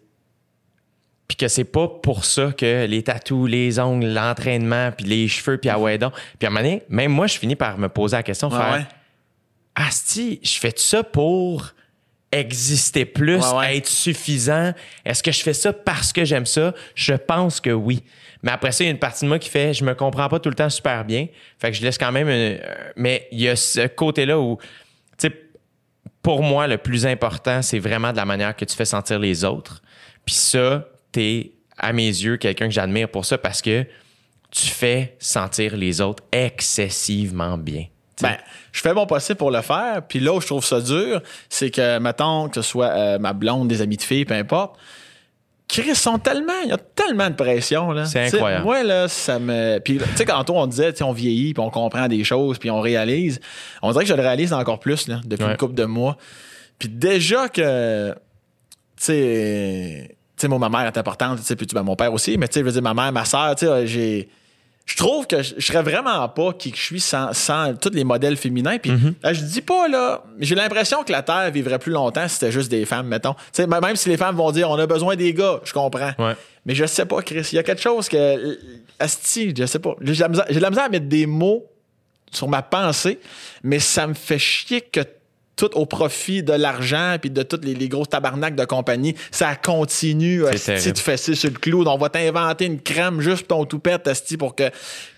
Puis que c'est pas pour ça que les tatous, les ongles, l'entraînement, puis les cheveux, puis ah ouais donc. Puis à un moment donné, même moi, je finis par me poser la question, Ouais, faire ouais. Asti, je fais ça pour exister plus, Ouais, être suffisant? Est-ce que je fais ça parce que j'aime ça? Je pense que oui. Mais après ça, il y a une partie de moi qui fait je me comprends pas tout le temps super bien. Fait que je laisse quand même. une- euh, mais il y a ce côté-là où, tu sais, pour moi, le plus important, c'est vraiment de la manière que tu fais sentir les autres. Puis ça, t'es, à mes yeux, quelqu'un que j'admire pour ça parce que tu fais sentir les autres excessivement bien. Ben, je fais mon possible pour le faire. Puis là où je trouve ça dur, c'est que, mettons, que ce soit euh, ma blonde, des amis de filles, peu importe, Chris, sont tellement, il y a tellement de pression, là. C'est incroyable. Moi, là, ça me. Puis, tu sais, quand on disait, on vieillit, puis on comprend des choses, puis on réalise. On dirait que je le réalise encore plus, là, depuis Ouais. une couple de mois. Puis déjà que, tu sais, sais, moi, ma mère est importante, tu sais, puis tu- ben, mon père aussi, mais tu sais, je veux dire, ma mère, ma soeur, tu sais, j'ai. Je trouve que je, je serais vraiment pas qui que je suis sans, sans tous les modèles féminins. Puis euh, je dis pas, là, j'ai l'impression que la Terre vivrait plus longtemps si c'était juste des femmes, mettons. Sais, même si les femmes vont dire on a besoin des gars, je comprends. Ouais. Mais je sais pas, Chris. Il y a quelque chose que. Asti, je sais pas. J'ai de la misère- j'ai de la misère à mettre des mots sur ma pensée, mais ça me fait chier que tout au profit de l'argent puis de tous les, les gros tabarnaks de compagnie, ça continue. Terrible. tu fais ça sur le clou. On va t'inventer une crème juste pour ton toupette, Asti, pour que.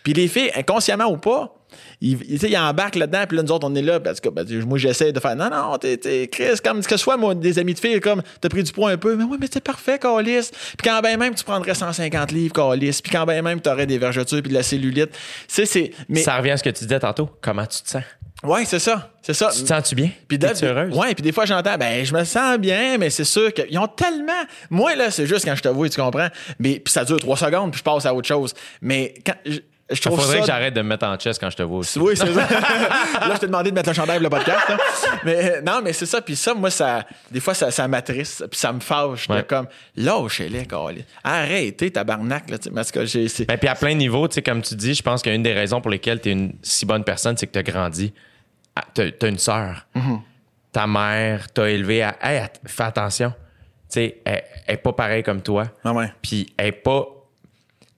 Puis les filles, inconsciemment ou pas, tu sais, ils embarquent là-dedans, puis là, nous autres, on est là, parce que ben, moi, j'essaie de faire non, non, t'es, t'es Chris, comme que ce soit moi, des amis de filles, comme t'as pris du poids un peu, mais oui, mais c'est parfait, Calis. Puis quand ben même tu prendrais 150 livres, Calis, puis quand ben même t'aurais des vergetures puis de la cellulite. Sais, c'est. Mais, Ça revient à ce que tu disais tantôt. Comment tu te sens? ouais, c'est ça. C'est ça. Tu te sens-tu bien? Puis Dave- heureuse? Ouais, puis des fois j'entends ben je me sens bien, mais c'est sûr qu'ils ont tellement moi là, c'est juste quand je te vois, tu comprends. Mais puis ça dure trois secondes, puis je passe à autre chose. Mais quand je, trouve faudrait ça que j'arrête de me mettre en chest quand je te vois aussi. oui, c'est <laughs> ça. là, je t'ai demandé de mettre le chandail pour le podcast. là. Mais euh, non, mais c'est ça. Puis ça, moi, ça, des fois, ça, ça m'attriste. Puis ça me fâche. Ouais. comme, lâchez-les. Arrêtez, tabarnak. Là, tu parce que j'ai. Ben, puis à plein tu sais, comme tu dis, je pense qu'une des raisons pour lesquelles tu es une si bonne personne, c'est que tu as grandi. Ah, T'as as une sœur. Mm-hmm. Ta mère t'a élevé à. Hey, fais attention. Tu sais, elle, elle est pas pareille comme toi. Ah ouais. Puis elle est pas,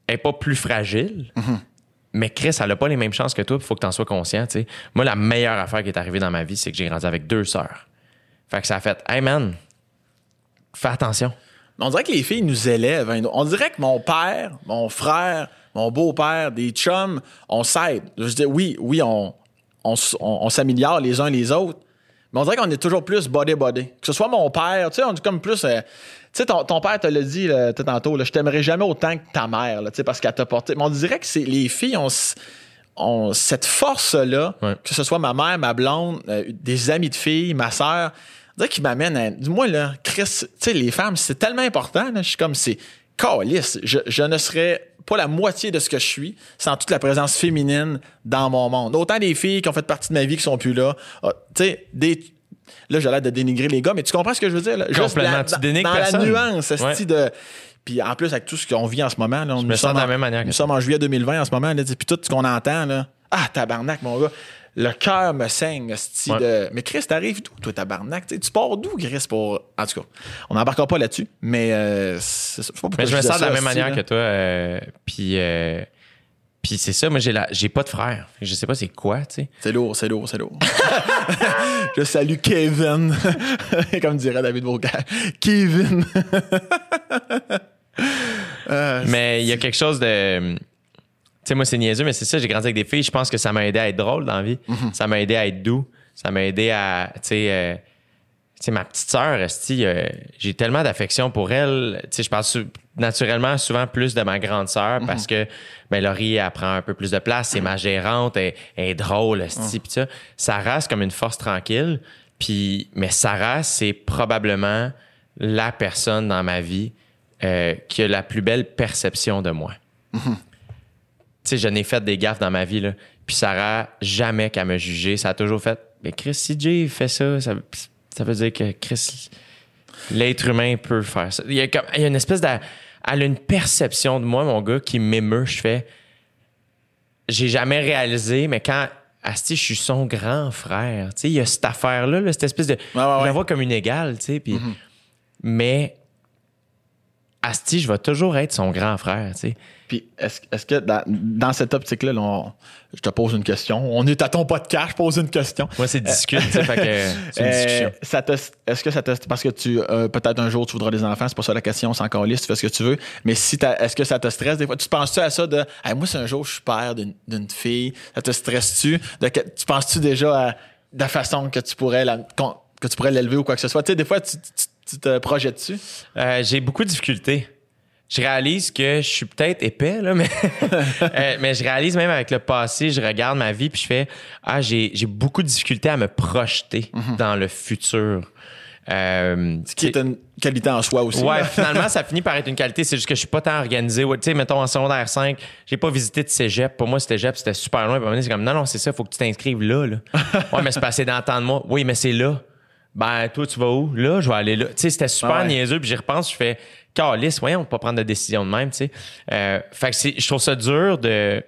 elle est pas plus fragile. Mm-hmm. Mais Chris, elle a pas les mêmes chances que toi. Il faut que tu en sois conscient. Moi, la meilleure affaire qui est arrivée dans ma vie, c'est que j'ai grandi avec deux sœurs. Fait que ça a fait, hey man, fais attention. On dirait que les filles nous élèvent. hein. On dirait que mon père, mon frère, mon beau-père, des chums, on s'aide. Je dis oui, oui, on s'améliore les uns les autres. Mais on dirait qu'on est toujours plus body-body. Que ce soit mon père, tu sais, on est comme plus. euh, tu sais, ton, ton père te l'a dit là, tantôt, là, je t'aimerais jamais autant que ta mère, là, tu sais, parce qu'elle t'a porté. Mais on dirait que c'est les filles, on, s- on, cette force-là, Ouais. que ce soit ma mère, ma blonde, euh, des amis de filles, ma sœur, on dirait qu'ils m'amènent à. Dis-moi, là, Chris, tu sais, les femmes, c'est tellement important, je suis comme, c'est calice. Je, je ne serais pas la moitié de ce que je suis sans toute la présence féminine dans mon monde. Autant des filles qui ont fait partie de ma vie qui sont plus là. Ah, tu sais, des. Là, j'ai l'air de dénigrer les gars, mais tu comprends ce que je veux dire? Là? Juste Complètement. la- Tu dans- la nuance, esti, Ouais. de. Puis en plus, avec tout ce qu'on vit en ce moment, là, on me nous sommes de la en- même manière Nous sommes en juillet 2020 en ce moment, là, puis tout ce qu'on entend, là. Ah, tabarnak, mon gars. Le cœur me saigne, Ouais. de. Mais Chris, t'arrives d'où, toi, tabarnak? Tu sais, tu pars d'où, Chris, pour. En tout cas, on n'embarquera pas là-dessus, mais euh, c'est ça. Pas Mais je me sens de la même manière là. que toi. euh, puis, euh, puis c'est ça, moi, j'ai, la, j'ai pas de frère. Je sais pas c'est quoi, tu sais. C'est lourd, c'est lourd, c'est lourd. <laughs> je salue Kevin, <laughs> comme dirait David Bocage. Kevin. Euh, <laughs> Mais il y a quelque chose de. Tu sais, moi, c'est niaiseux, mais c'est ça, j'ai grandi avec des filles. Je pense que ça m'a aidé à être drôle dans la vie. Ça m'a aidé à être doux. Ça m'a aidé à. Tu sais, euh, tu sais, ma petite sœur, euh, j'ai tellement d'affection pour elle. Tu sais, je su- naturellement souvent plus de ma grande sœur parce que, ben, Laurie, elle prend un peu plus de place. C'est ma gérante. Elle, elle est drôle, esti, pis ça. Sarah, c'est comme une force tranquille. Puis, mais Sarah, c'est probablement la personne dans ma vie euh, qui a la plus belle perception de moi. Sais, je n'ai fait des gaffes dans ma vie, là. Puis Sarah, jamais qu'à me juger. Ça a toujours fait, mais Chris, si Jay fait ça, ça, ça veut dire que Chris, l'être humain peut faire ça. Il y a, comme, il y a une espèce de. Elle a une perception de moi, mon gars, qui m'émeut. Je fais. J'ai jamais réalisé, mais quand. Asti, je suis son grand frère. Tu sais, il y a cette affaire-là, là, cette espèce de. ouais, Je la ouais. vois comme une égale, tu sais. Puis, Mais. Asti, je vais toujours être son grand frère, tu sais. Puis, est-ce est-ce que dans, dans cette optique-là, là, on- je te pose une question. On est à ton podcast, je pose une question. Moi, c'est discute, tu sais, fait que <laughs> c'est une Euh, discussion. ça te- Est-ce que ça te. Parce que tu. euh, Peut-être un jour, tu voudras des enfants, c'est pas ça la question, c'est encore lisse, tu fais ce que tu veux. Mais si t'as- est-ce que ça te stresse des fois? Tu penses-tu à ça de. Hey, moi, si un jour, je suis père d'une d'une fille, ça te stresse-tu? De Tu penses-tu déjà à de la façon que tu pourrais la- qu'on- que tu pourrais l'élever ou quoi que ce soit? Tu sais, des fois, tu, tu- tu te projettes dessus? Euh, j'ai beaucoup de difficultés. Je réalise que je suis peut-être épais, là, mais, <laughs> <laughs> euh, mais je réalise même avec le passé, je regarde ma vie puis je fais Ah, j'ai j'ai beaucoup de difficultés à me projeter dans le futur. Euh, Ce qui est une qualité en soi aussi. Ouais, finalement, ça finit par être une qualité. C'est juste que je suis pas tant organisé. Ouais, Tu sais, mettons en secondaire 5, j'ai pas visité de cégep. Pour moi, c'était cégep, c'était super loin. Puis à un moment donné, c'est comme, non, non, c'est ça, faut que tu t'inscrives là, là. <laughs> ouais, mais c'est passé dans tant de mois. Oui, mais c'est là. Ben, toi, tu vas où? Là, je vais aller là. Tu sais, c'était super Ah ouais. niaiseux. Puis j'y repense, je fais, calice, voyons, on peut pas prendre de décision de même, tu sais. Euh, fait que c'est- je trouve ça dur de.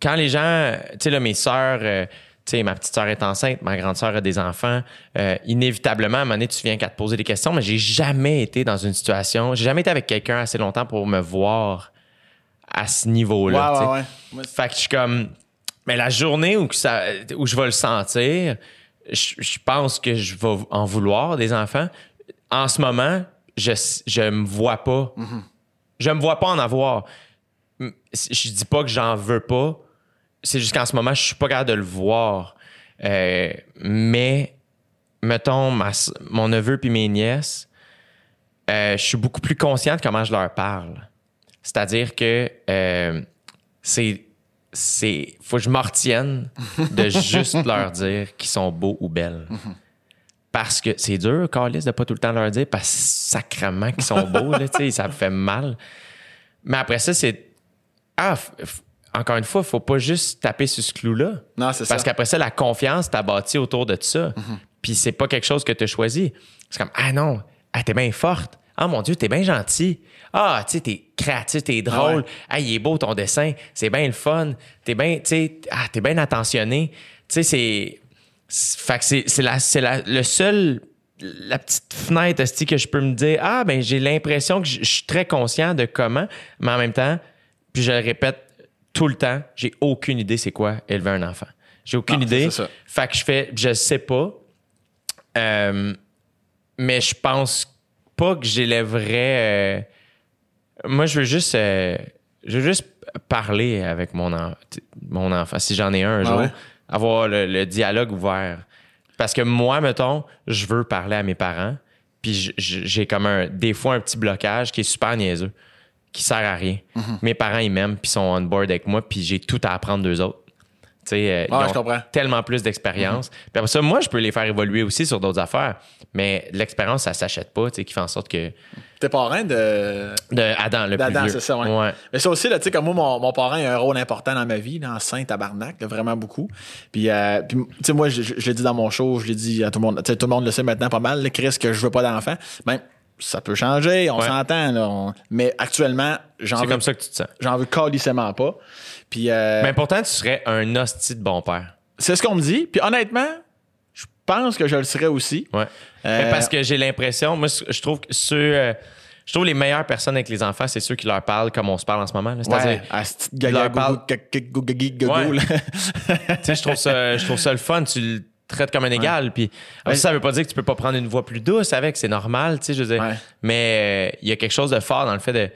Quand les gens, tu sais, là, mes sœurs, euh, tu sais, ma petite sœur est enceinte, ma grande sœur a des enfants. euh, inévitablement, à un moment donné, tu viens qu'à te poser des questions, mais j'ai jamais été dans une situation, j'ai jamais été avec quelqu'un assez longtemps pour me voir à ce tu sais. ouais, ouais. Fait que je suis comme. Mais la journée où, ça, où je vais le sentir, je, pense que je vais en vouloir des enfants. En ce moment, je, je me vois pas. Je me vois pas en avoir. Je dis pas que j'en veux pas. C'est juste qu'en ce moment, je suis pas capable de le voir. Euh, mais, mettons, mon neveu puis mes nièces, euh, je suis beaucoup plus conscient de comment je leur parle. C'est-à-dire que euh, c'est c'est faut que je m'en retienne de juste <laughs> leur dire qu'ils sont beaux ou belles. Parce que c'est dur, Carlis, de pas tout le temps leur dire parce que sacrement qu'ils sont beaux, là, ça me fait mal. Mais après ça, c'est ah, encore une fois, faut pas juste taper sur ce clou-là. Non, c'est Parce ça. qu'après ça, la confiance t'a bâti autour de ça. Puis c'est pas quelque chose que tu as choisi. C'est comme Ah non, ah, t'es bien forte. Ah mon Dieu, t'es bien gentil. Ah, tu sais, t'es créatif, t'es drôle. Ah, il est beau ton dessin. C'est bien le fun. T'es bien, tu sais, ah, t'es bien attentionné. Tu sais, c'est. Fait que c'est, c'est, la, c'est la- le seul. La petite fenêtre esti, que je peux me dire Ah, ben, j'ai l'impression que je suis très conscient de comment, mais en même temps, puis je le répète tout le temps, j'ai aucune idée c'est quoi élever un enfant. J'ai aucune Non, idée. ça. Fait que je fais, je sais pas. Euh, mais je pense pas que j'élèverais. euh, moi, je veux juste, euh, je veux juste parler avec mon, en- mon enfant, si j'en ai un un Ah jour, ouais? avoir le, le dialogue ouvert. Parce que moi, mettons, je veux parler à mes parents, puis j'ai comme un, des fois un petit blocage qui est super niaiseux. qui sert à rien. Mhm. Mes parents, ils m'aiment, puis ils sont on board avec moi, puis j'ai tout à apprendre d'eux autres. Euh, ils ont je tellement plus d'expérience. Puis après ça, moi, je peux les faire évoluer aussi sur d'autres affaires. Mais l'expérience, ça s'achète pas, tu sais, qui fait en sorte que. T'es parrain de. De Adam, le vieux. c'est ça, ouais. ouais. Mais ça aussi, tu sais, comme moi, mon, mon parent a un rôle important dans ma vie, en saint tabarnak, là, vraiment beaucoup. Puis, euh, puis, tu sais, moi, je, je- je l'ai dit dans mon show, je l'ai dit à tout le monde, tu sais, tout le monde le sait maintenant pas mal, le Chris, que je veux pas d'enfant. Ben, ça peut changer, on s'entend, on- Mais actuellement, j'en C'est veux, comme ça que tu te sens. j'en veux calissement pas. Puis, euh, Mais pourtant, tu serais un hostie de bon père. c'est ce qu'on me dit. Puis, honnêtement, je pense que je le serais aussi. Ouais. Euh, parce que j'ai l'impression, moi, je trouve que ceux. euh, je trouve les meilleures personnes avec les enfants, c'est ceux qui leur parlent comme on se parle en ce moment. C'est-à-dire, tu je trouve ça, je trouve ça le fun. Tu le traites comme un égal. Puis après, Ouais. ça veut pas dire que tu peux pas prendre une voix plus douce avec. C'est normal, tu sais. Je veux dire. Ouais. Mais euh, il y a quelque chose de fort dans le fait de.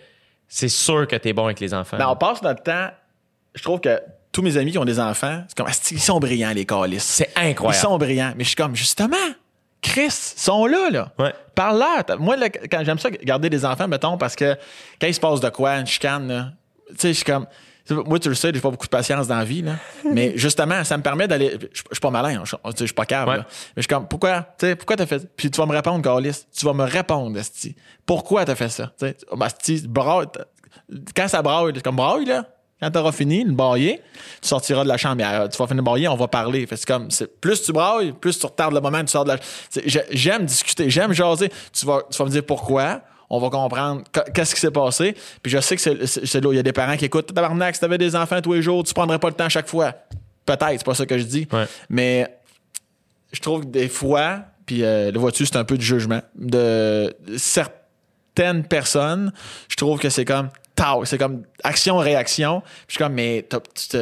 C'est sûr que t'es bon avec les enfants. Ben, on passe notre temps. Je trouve que tous mes amis qui ont des enfants, c'est comme, Asti, ils sont brillants, les calices. c'est Ils incroyable. sont brillants. Mais je suis comme, justement, Chris, ils sont là, là. Ouais. Parle-leur. Moi, là, quand j'aime ça, garder des enfants, mettons, parce que quand il se passe de quoi, une chicane, là, tu sais, je suis comme. Moi, tu le sais, j'ai pas beaucoup de patience dans la vie, là. <laughs> Mais justement, ça me permet d'aller. Je suis pas malin, je je suis pas câble. Ouais. là. Mais je suis comme, pourquoi, tu sais, pourquoi t'as fait ça? Puis tu vas me répondre, Carlis. Tu vas me répondre, Esti. Pourquoi t'as fait ça? Tu sais, bah, quand ça braille, comme braille, là. Quand t'auras fini de bailler, tu sortiras de la chambre. euh, Tu vas finir de bailler, on va parler. Fait comme, plus tu brailles, plus tu retardes le moment tu sors de la j'ai- J'aime discuter, j'aime jaser. Tu vas, tu vas me dire pourquoi. On va comprendre qu- qu'est-ce qui s'est passé. Puis je sais que c'est, là où il y a des parents qui écoutent. Tabarnak, si t'avais des enfants tous les jours, tu prendrais pas le temps à chaque fois. Peut-être, c'est pas ça que je dis. Ouais. Mais je trouve que des fois, puis euh, le vois-tu, c'est un peu du jugement de certaines personnes. Je trouve que c'est comme tao, c'est comme action-réaction. Puis je suis comme, mais tu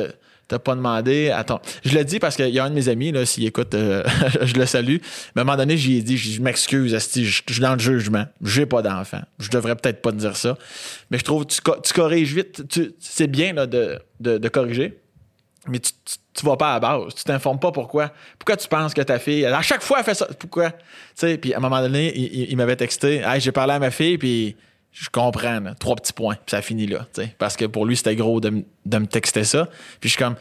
t'as pas demandé ton. Je le dis parce qu'il y a un de mes amis, là, s'il écoute, euh, <laughs> je le salue. Mais à un moment donné, j'y ai dit, je m'excuse, je suis dans le jugement. J'ai pas d'enfant. Je devrais peut-être pas te dire ça. Mais je trouve tu, tu corriges vite. C'est bien là, de, de, corriger mais tu, tu, tu vas pas à la base. Tu t'informes pas pourquoi. Pourquoi tu penses que ta fille, à chaque fois, elle fait ça? Pourquoi? Tu sais, puis à un moment donné, il m'avait texté, hey, j'ai parlé à ma fille, puis je comprends, trois petits points, puis ça finit là. Parce que pour lui, c'était gros de, de me texter ça. Puis je suis comme,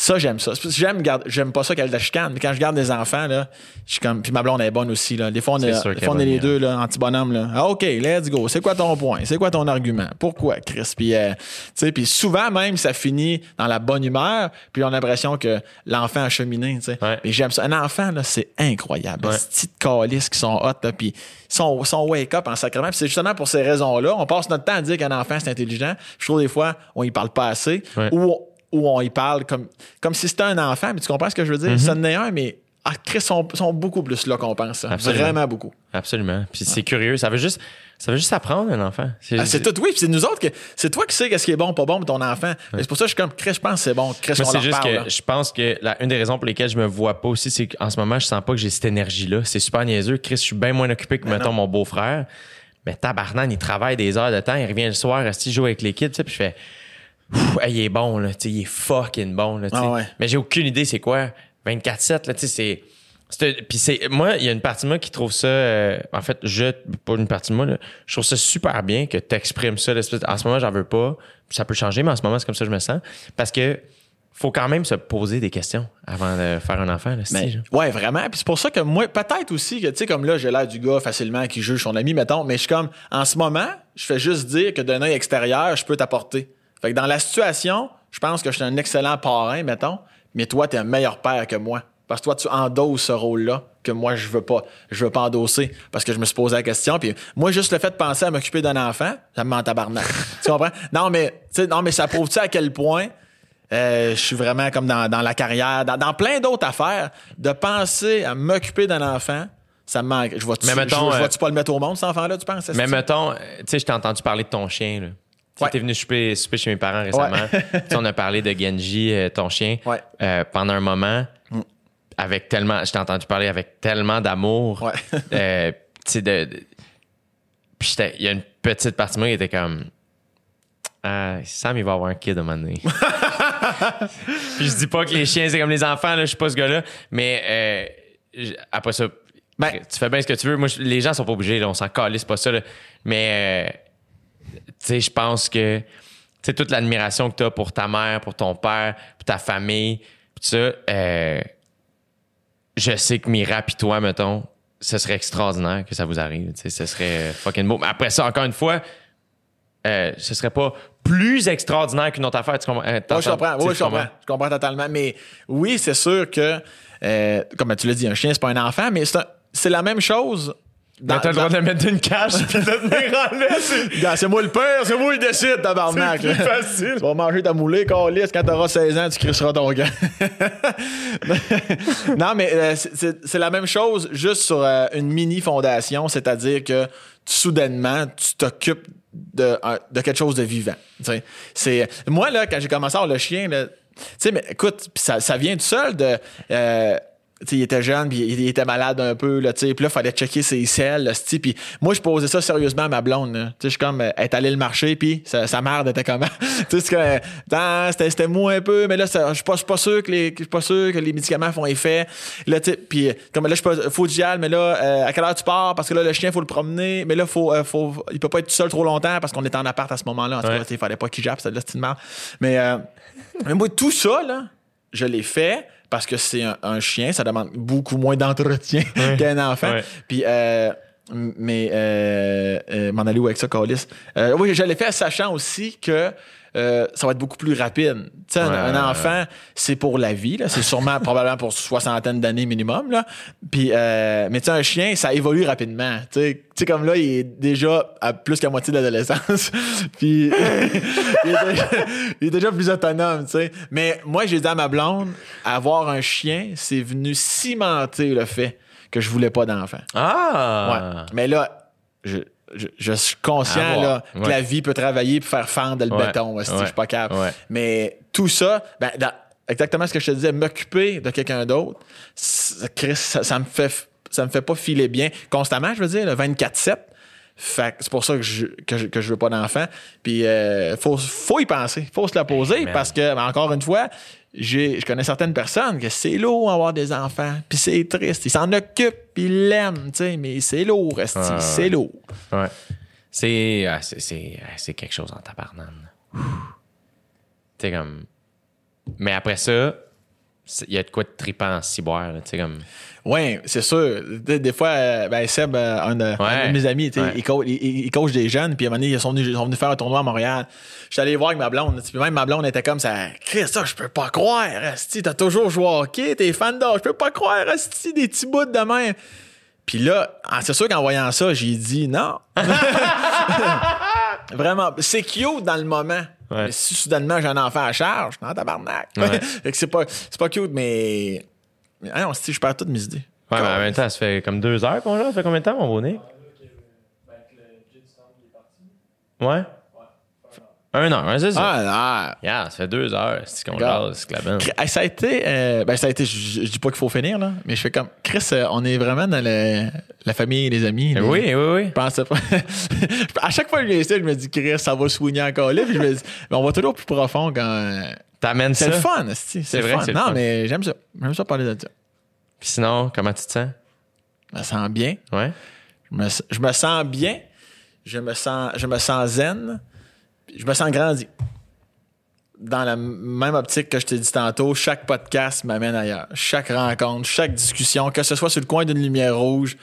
ça, j'aime ça. J'aime, garde- j'aime pas ça qu'elle la chicane, mais quand je garde des enfants, là, je suis comme, puis ma blonde est bonne aussi, là. Des fois, on est, des fois, on est les bonne, deux, là, anti-bonhomme, là. Ah, OK, let's go. C'est quoi ton point? C'est quoi ton argument? Pourquoi, Chris? Puis, euh, tu sais, puis souvent même, ça finit dans la bonne humeur, puis on a l'impression que l'enfant a cheminé, tu sais. Ouais. Mais j'aime ça. Un enfant, là, c'est incroyable. Ouais. Ces petites calices qui sont hot, là, puis ils sont, sont wake-up en sacrement. Puis c'est justement pour ces raisons-là. On passe notre temps à dire qu'un enfant, c'est intelligent. Je trouve des fois, on y parle pas assez. Ouais. Ou, ou on y parle comme, comme si c'était un enfant. Mais tu comprends ce que je veux dire? Mm-hmm. Ça en est un, mais ah, Chris sont, sont beaucoup plus là qu'on pense. ça. Absolument. Vraiment beaucoup. Absolument. Puis c'est curieux. Ça veut juste, ça veut juste apprendre un enfant. Ah, c'est tout, oui. Puis c'est nous autres que c'est toi qui sais qu'est-ce qui est bon, pas bon pour ton enfant. Mais C'est pour ça que je suis comme, Chris, je pense que c'est bon. Chris, Moi, c'est juste parle. que là. je pense que la, une des raisons pour lesquelles je me vois pas aussi, c'est qu'en ce moment, je sens pas que j'ai cette énergie-là. C'est super niaiseux. Chris, je suis bien moins occupé que, mettons, non. mon beau-frère. Mais tabarnan, il travaille des heures de temps. Il revient le soir, il joue avec sais, puis je fais, Hey, il est bon, là, il est fucking bon, là. Ah ouais. Mais j'ai aucune idée c'est quoi. 24-7, là, tu sais, c'est. Puis c'est. Moi, il y a une partie de moi qui trouve ça. euh, en fait, je. Pas une partie de moi, là. Je trouve ça super bien que tu exprimes ça. l'espèce En ce moment, j'en veux pas. Ça peut changer, mais en ce moment, c'est comme ça que je me sens. Parce que faut quand même se poser des questions avant de faire un enfant, là, Mais, si, genre. ouais, vraiment. Puis c'est pour ça que moi, peut-être aussi que, tu sais, comme là, j'ai l'air du gars facilement qui juge son ami, mettons, mais je suis comme, en ce moment, je fais juste dire que d'un œil extérieur, je peux t'apporter. Fait que dans la situation, je pense que je suis un excellent parrain, mettons, mais toi, t'es un meilleur père que moi. Parce que toi, tu endosses ce rôle-là que moi, je veux pas. Je veux pas endosser. Parce que je me suis posé la question. Puis moi, juste le fait de penser à m'occuper d'un enfant, ça me met en tabarnak. <laughs> tu comprends? Non, mais, tu non, mais ça prouve-tu à quel point euh, je suis vraiment comme dans, dans la carrière, dans, dans plein d'autres affaires, de penser à m'occuper d'un enfant, ça me manque. Je vois-tu Mais mettons, je, je euh, vois-tu pas le mettre au monde, cet enfant-là, tu penses? Mais mettons, euh, tu sais, je t'ai entendu parler de ton chien, là. Tu Ouais. venu souper, souper chez mes parents récemment. Ouais. <laughs> On a parlé de Genji, euh, ton chien, Ouais. euh, pendant un moment, avec tellement, je t'ai entendu parler avec tellement d'amour. <laughs> Euh, tu sais, de, de- puis j'étais- il y a une petite partie de moi qui était comme, ah, Sam, il va avoir un kid à un moment donné. <laughs> puis je dis pas que les chiens, c'est comme les enfants, là, je suis pas ce gars-là, mais euh, après ça, Ben- tu fais bien ce que tu veux. Moi, les gens sont pas obligés, là, on s'en calisse, c'est pas ça. là. Mais sais, je pense que, tu sais, toute l'admiration que tu as pour ta mère, pour ton père, pour ta famille, tout ça, euh, je sais que Mira pis toi, mettons, ce serait extraordinaire que ça vous arrive. Tu sais, ce serait fucking beau. Mais après ça, encore une fois, euh, ce serait pas plus extraordinaire qu'une autre affaire. Tu comprends? euh, Oui, je comprends. Oui, je comprends. Je comprends totalement. Mais oui, c'est sûr que, euh, comme tu l'as dit, un chien, c'est pas un enfant, mais c'est c'est la même chose. Dans- t'as le droit de mettre une cache <laughs> pis de tenir en laisse. Gars, c'est moi le père, c'est moi qui décide, tabarnak. C'est facile. Tu vas manger ta moulée, câlisse, quand t'auras 16 ans, tu crisseras ton gars. <laughs> non, mais euh, c'est- la même chose, juste sur euh, une mini-fondation, c'est-à-dire que soudainement, tu t'occupes de, de quelque chose de vivant. C'est Moi, là, quand j'ai commencé à avoir le chien, là, tu sais, mais écoute, pis ça, ça vient tout seul de. euh, tu sais, il était jeune, puis il, était malade un peu, là, tu puis là, il fallait checker ses selles, là, c'ti, puis moi, je posais ça sérieusement à ma blonde, là. Tu sais, je suis comme, elle est allée le marché, puis sa, sa mère était comment? <laughs> tu sais, c'était, c'était mou un peu, mais là, je suis pas, je suis pas sûr que les, je suis pas sûr que les médicaments font effet. Là, tu puis comme là, je suis pas, faut aille, mais là, euh, à quelle heure tu pars? Parce que là, le chien, faut le promener, mais là, faut, euh, faut, il peut pas être tout seul trop longtemps parce qu'on était en appart à ce moment-là. En tout cas, Ouais. tu sais, il fallait pas qu'il jappe, c'était de la petite merde. Mais, euh, mais moi, tout ça, là, je l'ai fait parce que c'est un, un chien, ça demande beaucoup moins d'entretien <laughs> qu'un enfant. Ouais. Puis, euh, mais, euh, euh, m'en aller où avec ça, Calis? Euh, oui, je l'ai fait sachant aussi que euh, ça va être beaucoup plus rapide. Tu sais, un, Ouais. un enfant, c'est pour la vie. C'est sûrement, <laughs> probablement pour soixantaine d'années minimum, là. Puis, euh, mais tu sais, un chien, ça évolue rapidement. Tu sais, comme là, il est déjà à plus qu'à moitié de l'adolescence. <laughs> Puis, <laughs> il, est déjà, il est déjà plus autonome, tu sais. Mais moi, j'ai dit à ma blonde, avoir un chien, c'est venu cimenter le fait que je voulais pas d'enfant. Ah! Ouais. Mais là, je, je, je suis conscient là, que la vie peut travailler pour faire fendre le Ouais. béton. Ouais. Je suis pas capable. Mais tout ça, ben, dans- exactement ce que je te disais, m'occuper de quelqu'un d'autre, ça, Chris, ça, ça me fait ça me fait pas filer bien constamment, je veux dire, le 24-7. Fait c'est pour ça que je, que je, que je veux pas d'enfant. Puis euh, faut, faut y penser, faut se la poser parce que, ben, encore une fois, j'ai, je connais certaines personnes que c'est lourd avoir des enfants, puis c'est triste. Ils s'en occupent, puis ils l'aiment, tu sais, mais c'est lourd, esti, Ouais, ouais. c'est lourd. Ouais. C'est, ah, c'est, c'est, ah, c'est quelque chose en tabarnane. Tu comme. Mais après ça, c'est- il y a de quoi de trippant en ciboire, tu sais, comme. Oui, c'est sûr. Des, des fois, euh, ben Seb, euh, un, de, un Ouais. de mes amis, tu Ouais. il, coach, il, il- il coach des jeunes, puis à un moment donné, ils sont venus, ils sont venus faire un tournoi à Montréal. J'étais allé voir avec ma blonde, tu puis même ma blonde était comme ça. Chris, ça, je peux pas croire, Asti, t'as toujours joué au hockey, t'es fan d'or, je peux pas croire, Asti, des petits bouts de même. Puis là, ah, c'est sûr qu'en voyant ça, j'ai dit non. <laughs> Vraiment, c'est cute dans le moment. Ouais. Mais si soudainement j'ai un enfant à charge, non, tabarnak. Ouais. <laughs> fait que c'est pas, c'est pas cute, mais. mais ah non, si, je perds toutes mes idées. Ouais, mais en même temps, ça fait comme deux heures qu'on l'a. Ça fait combien de temps, mon beau Nick? Ouais? Un heure, hein, c'est ça? Ah, Yeah, ça fait deux heures. C'est qu'on jase, non. Hey, Ça a été. euh, ben, ça a été. Je, je dis pas qu'il faut finir, là, mais je fais comme. Chris, euh, on est vraiment dans le- la famille et les amis. les- Oui, oui, oui. Je pas. <laughs> à chaque fois que je viens ici, je me dis, Chris, ça va soigner encore là. Puis je me dis, mais on va toujours plus profond quand. euh, T'amènes ça. C'est le fun, c'est vrai fun. non, fun. mais j'aime ça. J'aime ça parler de ça. Puis sinon, comment tu te sens? Je me sens bien. Ouais? Je me, je me sens bien. Je me sens, je me sens zen. Je me sens grandi. Dans la même optique que je t'ai dit tantôt, chaque podcast m'amène ailleurs. Chaque rencontre, chaque discussion, que ce soit sur le coin d'une lumière rouge.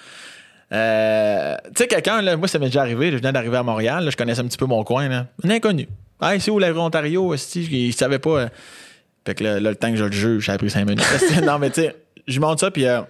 Euh, tu sais, quelqu'un, là, moi, ça m'est déjà arrivé. Je venais d'arriver à Montréal. là, je connaissais un petit peu mon coin. Là. Un inconnu. Ah, c'est où l'Ontario? Il savait pas. euh. Fait que là, là, le temps que je le juge, j'ai appris cinq minutes. <laughs> non, mais tu sais, je monte ça, puis euh,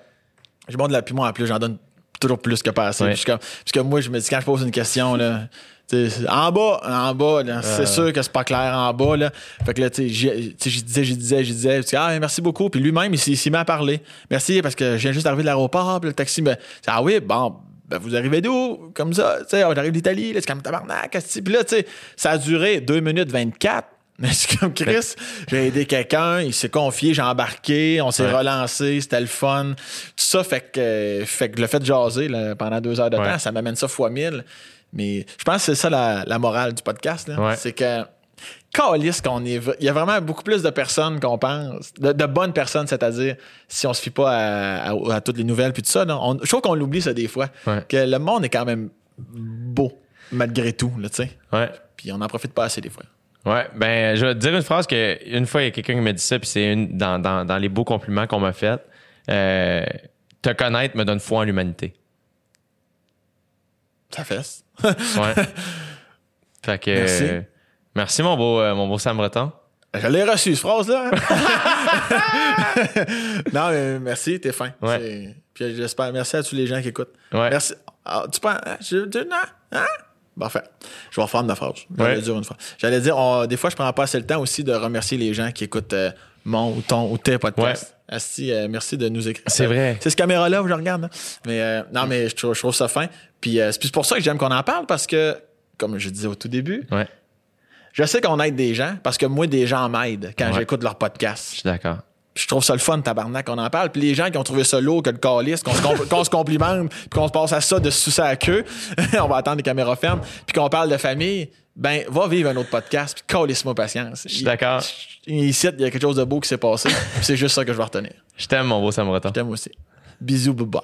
je monte de la moi, en plus, j'en donne toujours plus que pas assez. Ouais. Parce que moi, je me dis, quand je pose une question, là, en bas, en bas, c'est sûr que c'est pas clair en bas. Là. Fait que là, tu sais, j'y disais, j'y disais, disais, je dis, ah, merci beaucoup. Puis lui-même, il s'est il s'est mis à parler. Merci, parce que je viens juste d'arriver de l'aéroport, le taxi me. Ah oui, bon, ben, vous arrivez d'où? Comme ça, tu sais, on arrive d'Italie, c'est comme tabarnak. Puis là, tu sais, ça a duré 2 minutes 24. <laughs> Mais c'est comme Chris, j'ai aidé quelqu'un, il s'est confié, j'ai embarqué, on s'est Ouais. relancé, c'était le fun. Tout ça fait que, fait que le fait de jaser là, pendant deux heures de Ouais. temps, ça m'amène ça fois mille. Mais je pense que c'est ça la, la morale du podcast. Ouais. C'est que calisse qu'on est. Il y a vraiment beaucoup plus de personnes qu'on pense, de, de bonnes personnes, c'est-à-dire si on se fie pas à, à- à toutes les nouvelles puis tout ça. On- je trouve qu'on l'oublie ça des fois. Ouais. Que le monde est quand même beau. malgré tout, tu sais. Ouais. Puis on en profite pas assez des fois. Ouais, ben, je vais te dire une phrase que une fois, il y a quelqu'un qui m'a dit ça, puis c'est une dans, dans, dans les beaux compliments qu'on m'a fait. Euh, te connaître me donne foi en l'humanité. Ça fesse. Ouais. <laughs> fait que. Merci. euh, merci, mon beau, euh, mon beau Sam Breton. Je l'ai reçu, cette phrase-là. hein? <laughs> non, mais merci, t'es fin. Ouais. Puis j'espère, merci à tous les gens qui écoutent. Ouais. Merci. Ah, tu penses, hein, je, je- non, hein? Parfait. Je vais refaire ma phrase. J'allais Ouais. dire une fois. J'allais dire, on- des fois, je prends pas assez le temps aussi de remercier les gens qui écoutent euh, mon ou ton ou tes podcasts. Asti, euh, merci de nous écrire. C'est vrai. C'est ce caméra-là où je regarde. hein. Mais euh, non, mais je trouve, je trouve ça fin. Puis euh, c'est pour ça que j'aime qu'on en parle parce que, comme je disais au tout début, Ouais, je sais qu'on aide des gens parce que moi, des gens m'aident quand Ouais. j'écoute leur je podcast. suis d'accord. Je trouve ça le fun, tabarnak, qu'on en parle. Puis les gens qui ont trouvé ça lourd que le calice, qu'on se, compl- <laughs> qu'on se complimente, puis qu'on se passe à ça de se sucer à la queue, <laughs> on va attendre les caméras fermes, puis qu'on parle de famille, ben, va vivre un autre podcast, puis calisse-moi patience. Je suis d'accord. Ici, il y a quelque chose de beau qui s'est passé, <laughs> c'est juste ça que je vais retenir. Je t'aime, mon beau Sam Breton. Je t'aime aussi. Bisous, bye bye.